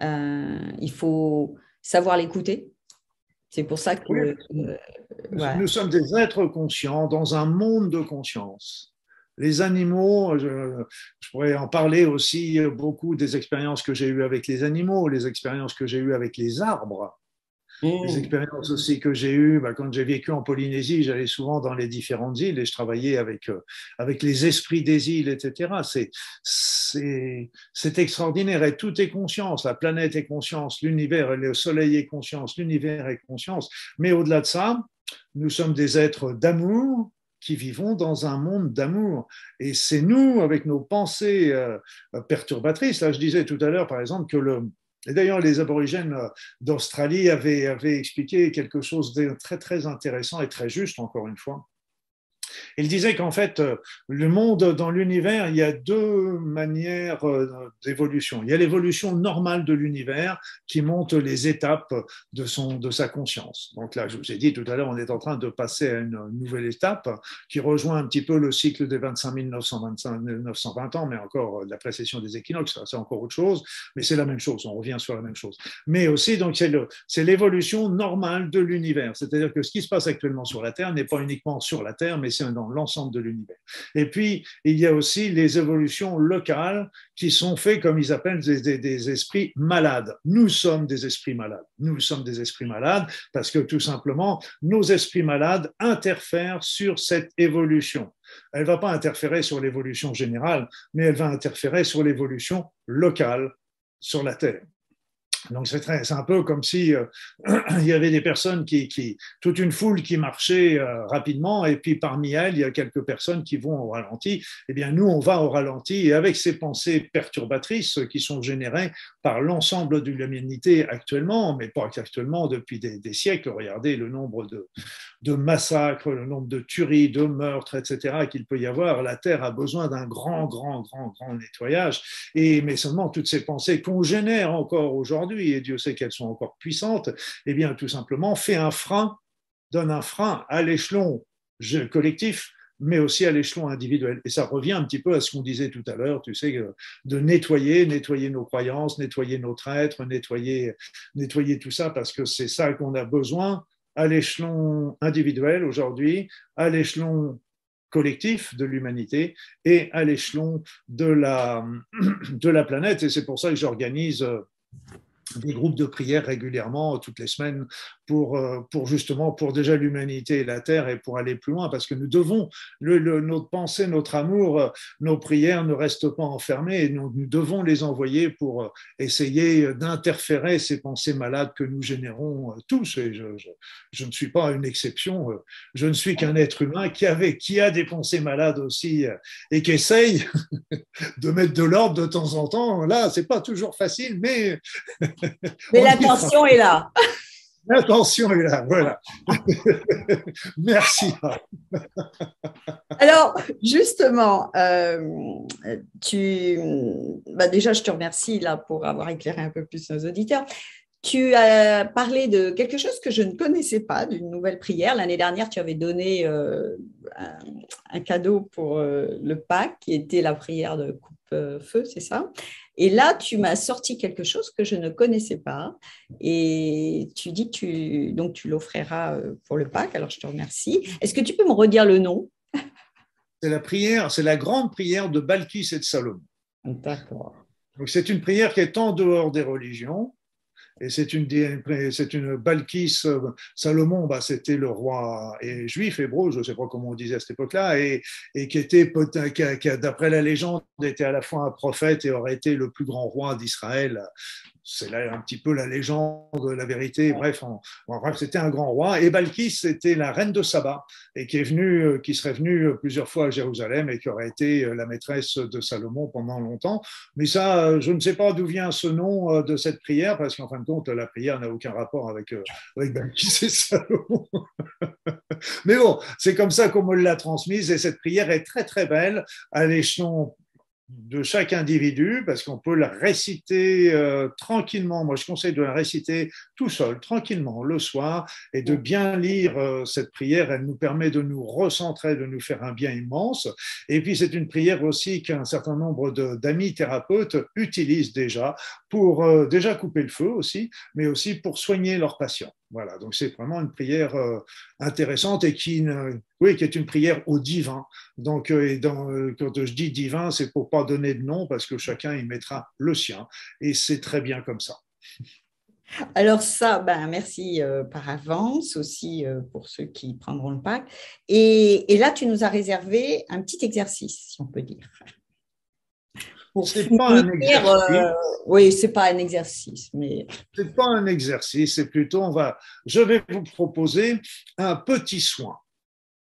il faut savoir l'écouter. C'est pour ça que... Nous sommes des êtres conscients dans un monde de conscience. Les animaux, je, pourrais en parler aussi beaucoup des expériences que j'ai eues avec les animaux, les expériences que j'ai eues avec les arbres. Les mmh. expériences aussi que j'ai eues, bah, quand j'ai vécu en Polynésie, j'allais souvent dans les différentes îles et je travaillais avec, euh, avec les esprits des îles, etc. C'est extraordinaire et tout est conscience. La planète est conscience, l'univers, le soleil est conscience, l'univers est conscience. Mais au-delà de ça, nous sommes des êtres d'amour, qui vivons dans un monde d'amour. Et c'est nous, avec nos pensées euh, perturbatrices, là je disais tout à l'heure par exemple que le... Et d'ailleurs, les aborigènes euh, d'Australie avaient, avaient expliqué quelque chose de très très intéressant et très juste, encore une fois. Il disait qu'en fait, euh, le monde dans l'univers, il y a deux manières euh, d'évolution. Il y a l'évolution normale de l'univers qui monte les étapes de, son, de sa conscience. Donc là, je vous ai dit tout à l'heure, on est en train de passer à une nouvelle étape qui rejoint un petit peu le cycle des 25 920 ans, mais encore la précession des équinoxes, c'est encore autre chose, mais c'est la même chose, on revient sur la même chose. Mais aussi, donc, c'est l'évolution normale de l'univers, c'est-à-dire que ce qui se passe actuellement sur la Terre n'est pas uniquement sur la Terre, mais c'est dans l'ensemble de l'univers. Et puis, il y a aussi les évolutions locales qui sont faites, comme ils appellent, des, des, esprits malades. Nous sommes des esprits malades. Nous sommes des esprits malades parce que tout simplement, nos esprits malades interfèrent sur cette évolution. Elle ne va pas interférer sur l'évolution générale, mais elle va interférer sur l'évolution locale sur la Terre. Donc c'est un peu comme si euh, <clears throat> il y avait des personnes qui, toute une foule qui marchait euh, rapidement, et puis parmi elles il y a quelques personnes qui vont au ralenti. Eh bien nous on va au ralenti et avec ces pensées perturbatrices qui sont générées par l'ensemble de l'humanité actuellement, mais pas actuellement depuis des, des, siècles. Regardez le nombre de, de massacres, le nombre de tueries, de meurtres, etc. qu'il peut y avoir. La Terre a besoin d'un grand, grand, grand, grand nettoyage. Et mais seulement toutes ces pensées qu'on génère encore aujourd'hui et Dieu sait qu'elles sont encore puissantes, eh bien, tout simplement, fait un frein, donne un frein à l'échelon collectif, mais aussi à l'échelon individuel. Et ça revient un petit peu à ce qu'on disait tout à l'heure, tu sais, de nettoyer, nettoyer nos croyances, nettoyer notre être, nettoyer, nettoyer tout ça, parce que c'est ça qu'on a besoin à l'échelon individuel aujourd'hui, à l'échelon collectif de l'humanité et à l'échelon de la, <clears throat> de la planète. Et c'est pour ça que j'organise des groupes de prière régulièrement, toutes les semaines, pour, euh, pour justement, pour déjà l'humanité et la Terre et pour aller plus loin, parce que nous devons, notre pensée, notre amour, euh, nos prières ne restent pas enfermées et nous, nous devons les envoyer pour euh, essayer d'interférer ces pensées malades que nous générons tous. Et je, je, je ne suis pas une exception, je ne suis qu'un être humain qui, avait, qui a des pensées malades aussi et qui essaye <laughs> de mettre de l'ordre de temps en temps. Là, c'est pas toujours facile, mais mais l'attention est là. L'attention est là, voilà. <laughs> Merci. Alors, justement, euh, tu, bah déjà, je te remercie là pour avoir éclairé un peu plus nos auditeurs. Tu as parlé de quelque chose que je ne connaissais pas, d'une nouvelle prière. L'année dernière, tu avais donné euh, un, cadeau pour euh, le Pâques, qui était la prière de coupe-feu, c'est ça? Et là, tu m'as sorti quelque chose que je ne connaissais pas. Et tu dis que tu, donc tu l'offriras euh, pour le Pâques. Alors, je te remercie. Est-ce que tu peux me redire le nom? C'est la prière, c'est la grande prière de Balkis et de Salomon. D'accord. Donc, c'est une prière qui est en dehors des religions et c'est une, Balkis, euh, Salomon, bah, c'était le roi et juif, hébreu, je ne sais pas comment on disait à cette époque-là, et, et qui était, d'après la légende, était à la fois un prophète et aurait été le plus grand roi d'Israël c'est là un petit peu la légende, la vérité. Bref, bref c'était un grand roi. Et Balkis, c'était la reine de Saba, et qui est venue, euh, qui serait venue plusieurs fois à Jérusalem et qui aurait été euh, la maîtresse de Salomon pendant longtemps. Mais ça, euh, je ne sais pas d'où vient ce nom de cette prière, parce qu'en fin de compte, la prière n'a aucun rapport avec, avec Balkis et Salomon. <laughs> Mais bon, c'est comme ça qu'on me l'a transmise, et cette prière est très très belle à l'échelon de chaque individu, parce qu'on peut la réciter euh, tranquillement. Moi, je conseille de la réciter tout seul, tranquillement, le soir, et de bien lire euh, cette prière. Elle nous permet de nous recentrer, de nous faire un bien immense. Et puis, c'est une prière aussi qu'un certain nombre d'amis thérapeutes utilisent déjà pour euh, déjà couper le feu aussi, mais aussi pour soigner leurs patients. Voilà, donc c'est vraiment une prière euh, intéressante et qui, oui, qui est une prière au divin. Donc, euh, euh, quand je dis divin, c'est pour pas donner de nom parce que chacun y mettra le sien et c'est très bien comme ça. <laughs> Alors ça, ben merci par avance aussi pour ceux qui prendront le pack. Et là, tu nous as réservé un petit exercice, si on peut dire c'est pas un exercice. Euh, oui, c'est pas un exercice, mais c'est pas un exercice. C'est plutôt, on va, je vais vous proposer un petit soin.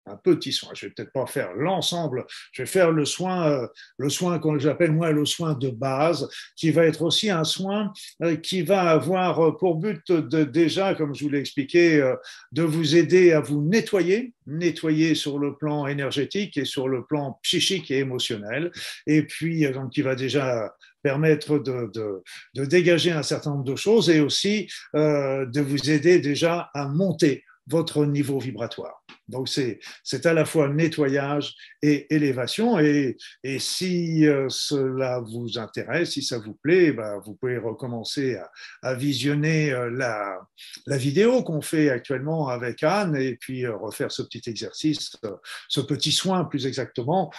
Un petit soin. Je vais peut-être pas faire l'ensemble. Je vais faire le soin, euh, le soin que j'appelle moi le soin de base, qui va être aussi un soin euh, qui va avoir pour but de déjà, comme je vous l'ai expliqué, euh, de vous aider à vous nettoyer, nettoyer sur le plan énergétique et sur le plan psychique et émotionnel. Et puis donc qui va déjà permettre de, de, de, dégager un certain nombre de choses et aussi euh, de vous aider déjà à monter votre niveau vibratoire. Donc c'est à la fois nettoyage et élévation. Et, et si euh, cela vous intéresse, si ça vous plaît, ben, vous pouvez recommencer à, visionner euh, la, la vidéo qu'on fait actuellement avec Anne et puis euh, refaire ce petit exercice, ce petit soin plus exactement,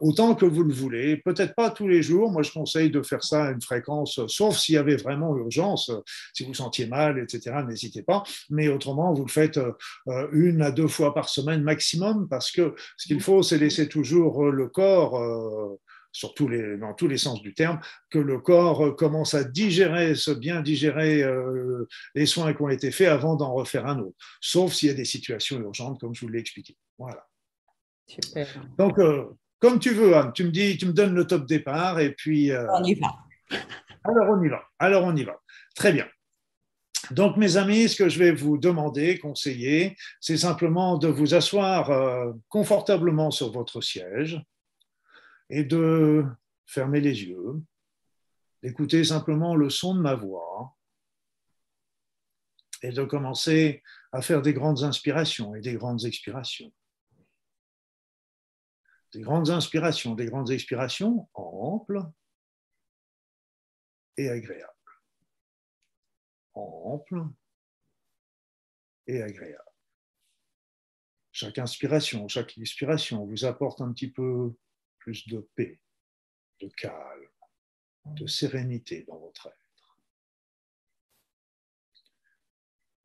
autant que vous le voulez. Peut-être pas tous les jours. Moi, je conseille de faire ça à une fréquence, sauf s'il y avait vraiment urgence, si vous sentiez mal, etc. N'hésitez pas. Mais autrement, vous le faites une à deux fois par semaine maximum, parce que ce qu'il faut, c'est laisser toujours le corps, euh, sur les, dans tous les sens du terme, que le corps commence à digérer, se bien digérer euh, les soins qui ont été faits avant d'en refaire un autre, sauf s'il y a des situations urgentes, comme je vous l'ai expliqué. Voilà. Super. Donc, euh, comme tu veux, Anne, tu me dis, tu me donnes le top départ et puis. on y va. Alors on y va. Alors on y va. Très bien. Donc, mes amis, ce que je vais vous demander, conseiller, c'est simplement de vous asseoir euh, confortablement sur votre siège et de fermer les yeux, d'écouter simplement le son de ma voix et de commencer à faire des grandes inspirations et des grandes expirations. Des grandes inspirations, des grandes expirations amples et agréables ample et agréable. Chaque inspiration, chaque expiration vous apporte un petit peu plus de paix, de calme, de sérénité dans votre être.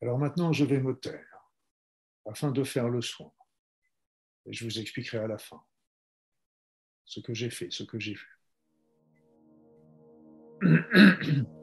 Alors maintenant, je vais me taire afin de faire le soin. Et je vous expliquerai à la fin ce que j'ai fait, ce que j'ai vu. <clears throat>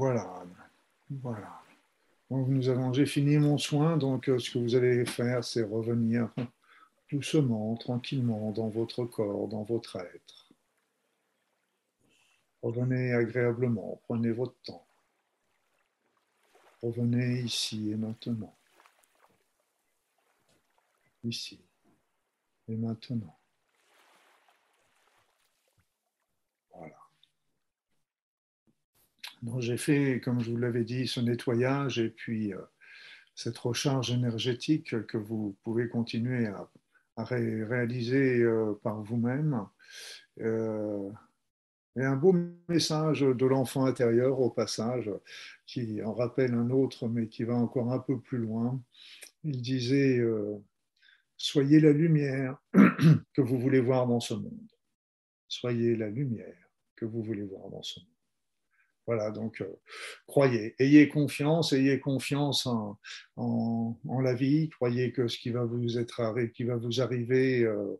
Voilà. Voilà. Donc, nous avons, j'ai fini mon soin, donc euh, ce que vous allez faire, c'est revenir doucement, tranquillement dans votre corps, dans votre être. Revenez agréablement, prenez votre temps. Revenez ici et maintenant. Ici et maintenant. Voilà. Donc j'ai fait, comme je vous l'avais dit, ce nettoyage et puis euh, cette recharge énergétique que vous pouvez continuer à, réaliser euh, par vous-même. Euh, et un beau message de l'enfant intérieur au passage, qui en rappelle un autre, mais qui va encore un peu plus loin. Il disait, <clears throat> Soyez la lumière que vous voulez voir dans ce monde. Soyez la lumière que vous voulez voir dans ce monde. Voilà, donc euh, croyez, ayez confiance, ayez confiance en, en, la vie, croyez que ce qui va vous, être, qui va vous arriver euh,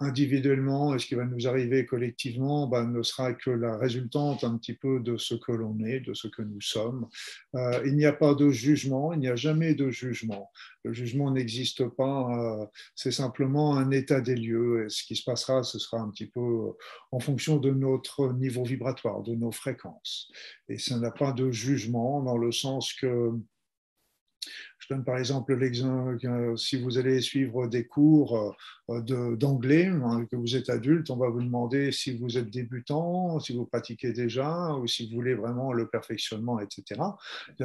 individuellement et ce qui va nous arriver collectivement ben, ne sera que la résultante un petit peu de ce que l'on est, de ce que nous sommes. Euh, il n'y a pas de jugement, il n'y a jamais de jugement. Le jugement n'existe pas, euh, c'est simplement un état des lieux et ce qui se passera, ce sera un petit peu en fonction de notre niveau vibratoire, de nos fréquences. Et ça n'a pas de jugement dans le sens que je donne par exemple l'exemple, si vous allez suivre des cours euh, d'anglais, hein, que vous êtes adulte, on va vous demander si vous êtes débutant, si vous pratiquez déjà, ou si vous voulez vraiment le perfectionnement, etc.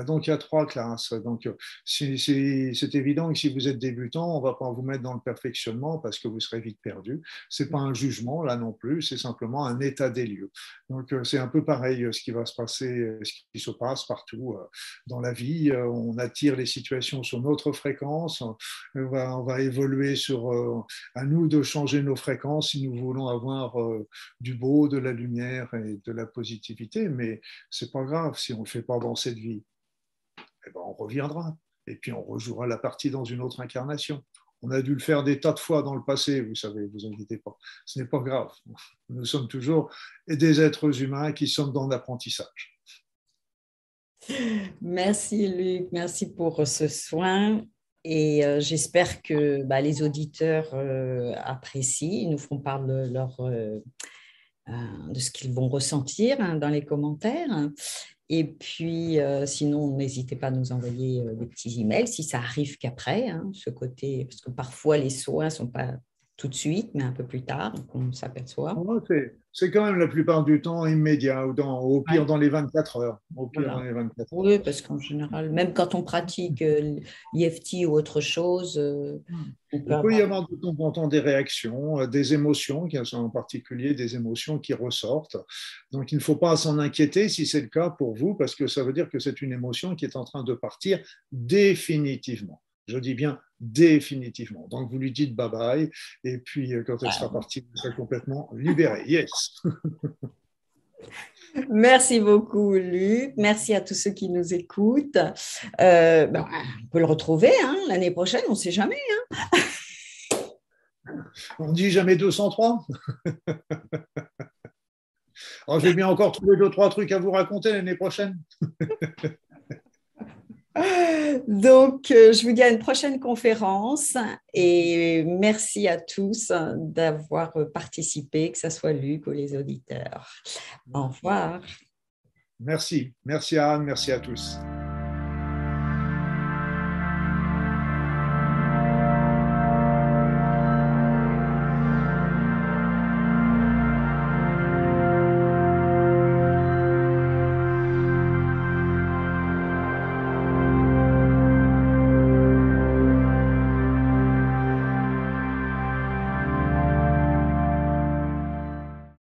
Donc il y a trois classes. Donc c'est évident que si vous êtes débutant, on va pas vous mettre dans le perfectionnement parce que vous serez vite perdu. Ce n'est pas un jugement là non plus, c'est simplement un état des lieux. Donc euh, c'est un peu pareil euh, ce qui va se passer, ce qui se passe partout dans la vie. On attire les situations sur notre fréquence, on va, on va évoluer sur à nous de changer nos fréquences si nous voulons avoir euh, du beau, de la lumière et de la positivité. Mais c'est pas grave si on ne le fait pas dans cette vie. Eh ben, on reviendra et puis on rejouera la partie dans une autre incarnation. On a dû le faire des tas de fois dans le passé, vous savez, vous inquiétez pas. Ce n'est pas grave. Nous sommes toujours des êtres humains qui sommes dans l'apprentissage. Merci Luc, merci pour ce soin. Et euh, j'espère que bah, les auditeurs euh, apprécient, ils nous feront part de, euh, ce qu'ils vont ressentir hein, dans les commentaires. Et puis, sinon, n'hésitez pas à nous envoyer des petits emails si ça arrive qu'après, hein, ce côté, parce que parfois les soins ne sont pas tout de suite, mais un peu plus tard, qu'on s'aperçoit. c'est quand même la plupart du temps immédiat, ou dans, au pire dans les 24 heures. Oui, parce qu'en général, même quand on pratique euh, l'IFT ou autre chose, euh, il peut y avoir de temps en temps des réactions, euh, des émotions, en particulier des émotions qui ressortent. Donc il ne faut pas s'en inquiéter si c'est le cas pour vous, parce que ça veut dire que c'est une émotion qui est en train de partir définitivement. Je dis bien définitivement. Donc vous lui dites bye bye, et puis euh, quand elle sera partie, vous serez complètement libéré. Yes. <laughs> Merci beaucoup, Luc. Merci à tous ceux qui nous écoutent. Euh, ben, on peut le retrouver hein, l'année prochaine, on ne sait jamais. Hein. <laughs> on dit jamais 203. Alors, je vais bien encore trouver deux, trois trucs à vous raconter l'année prochaine. <laughs> Donc, euh, je vous dis à une prochaine conférence et merci à tous d'avoir participé, que ce soit Luc ou les auditeurs. Au revoir. Merci. Merci Anne, merci à tous.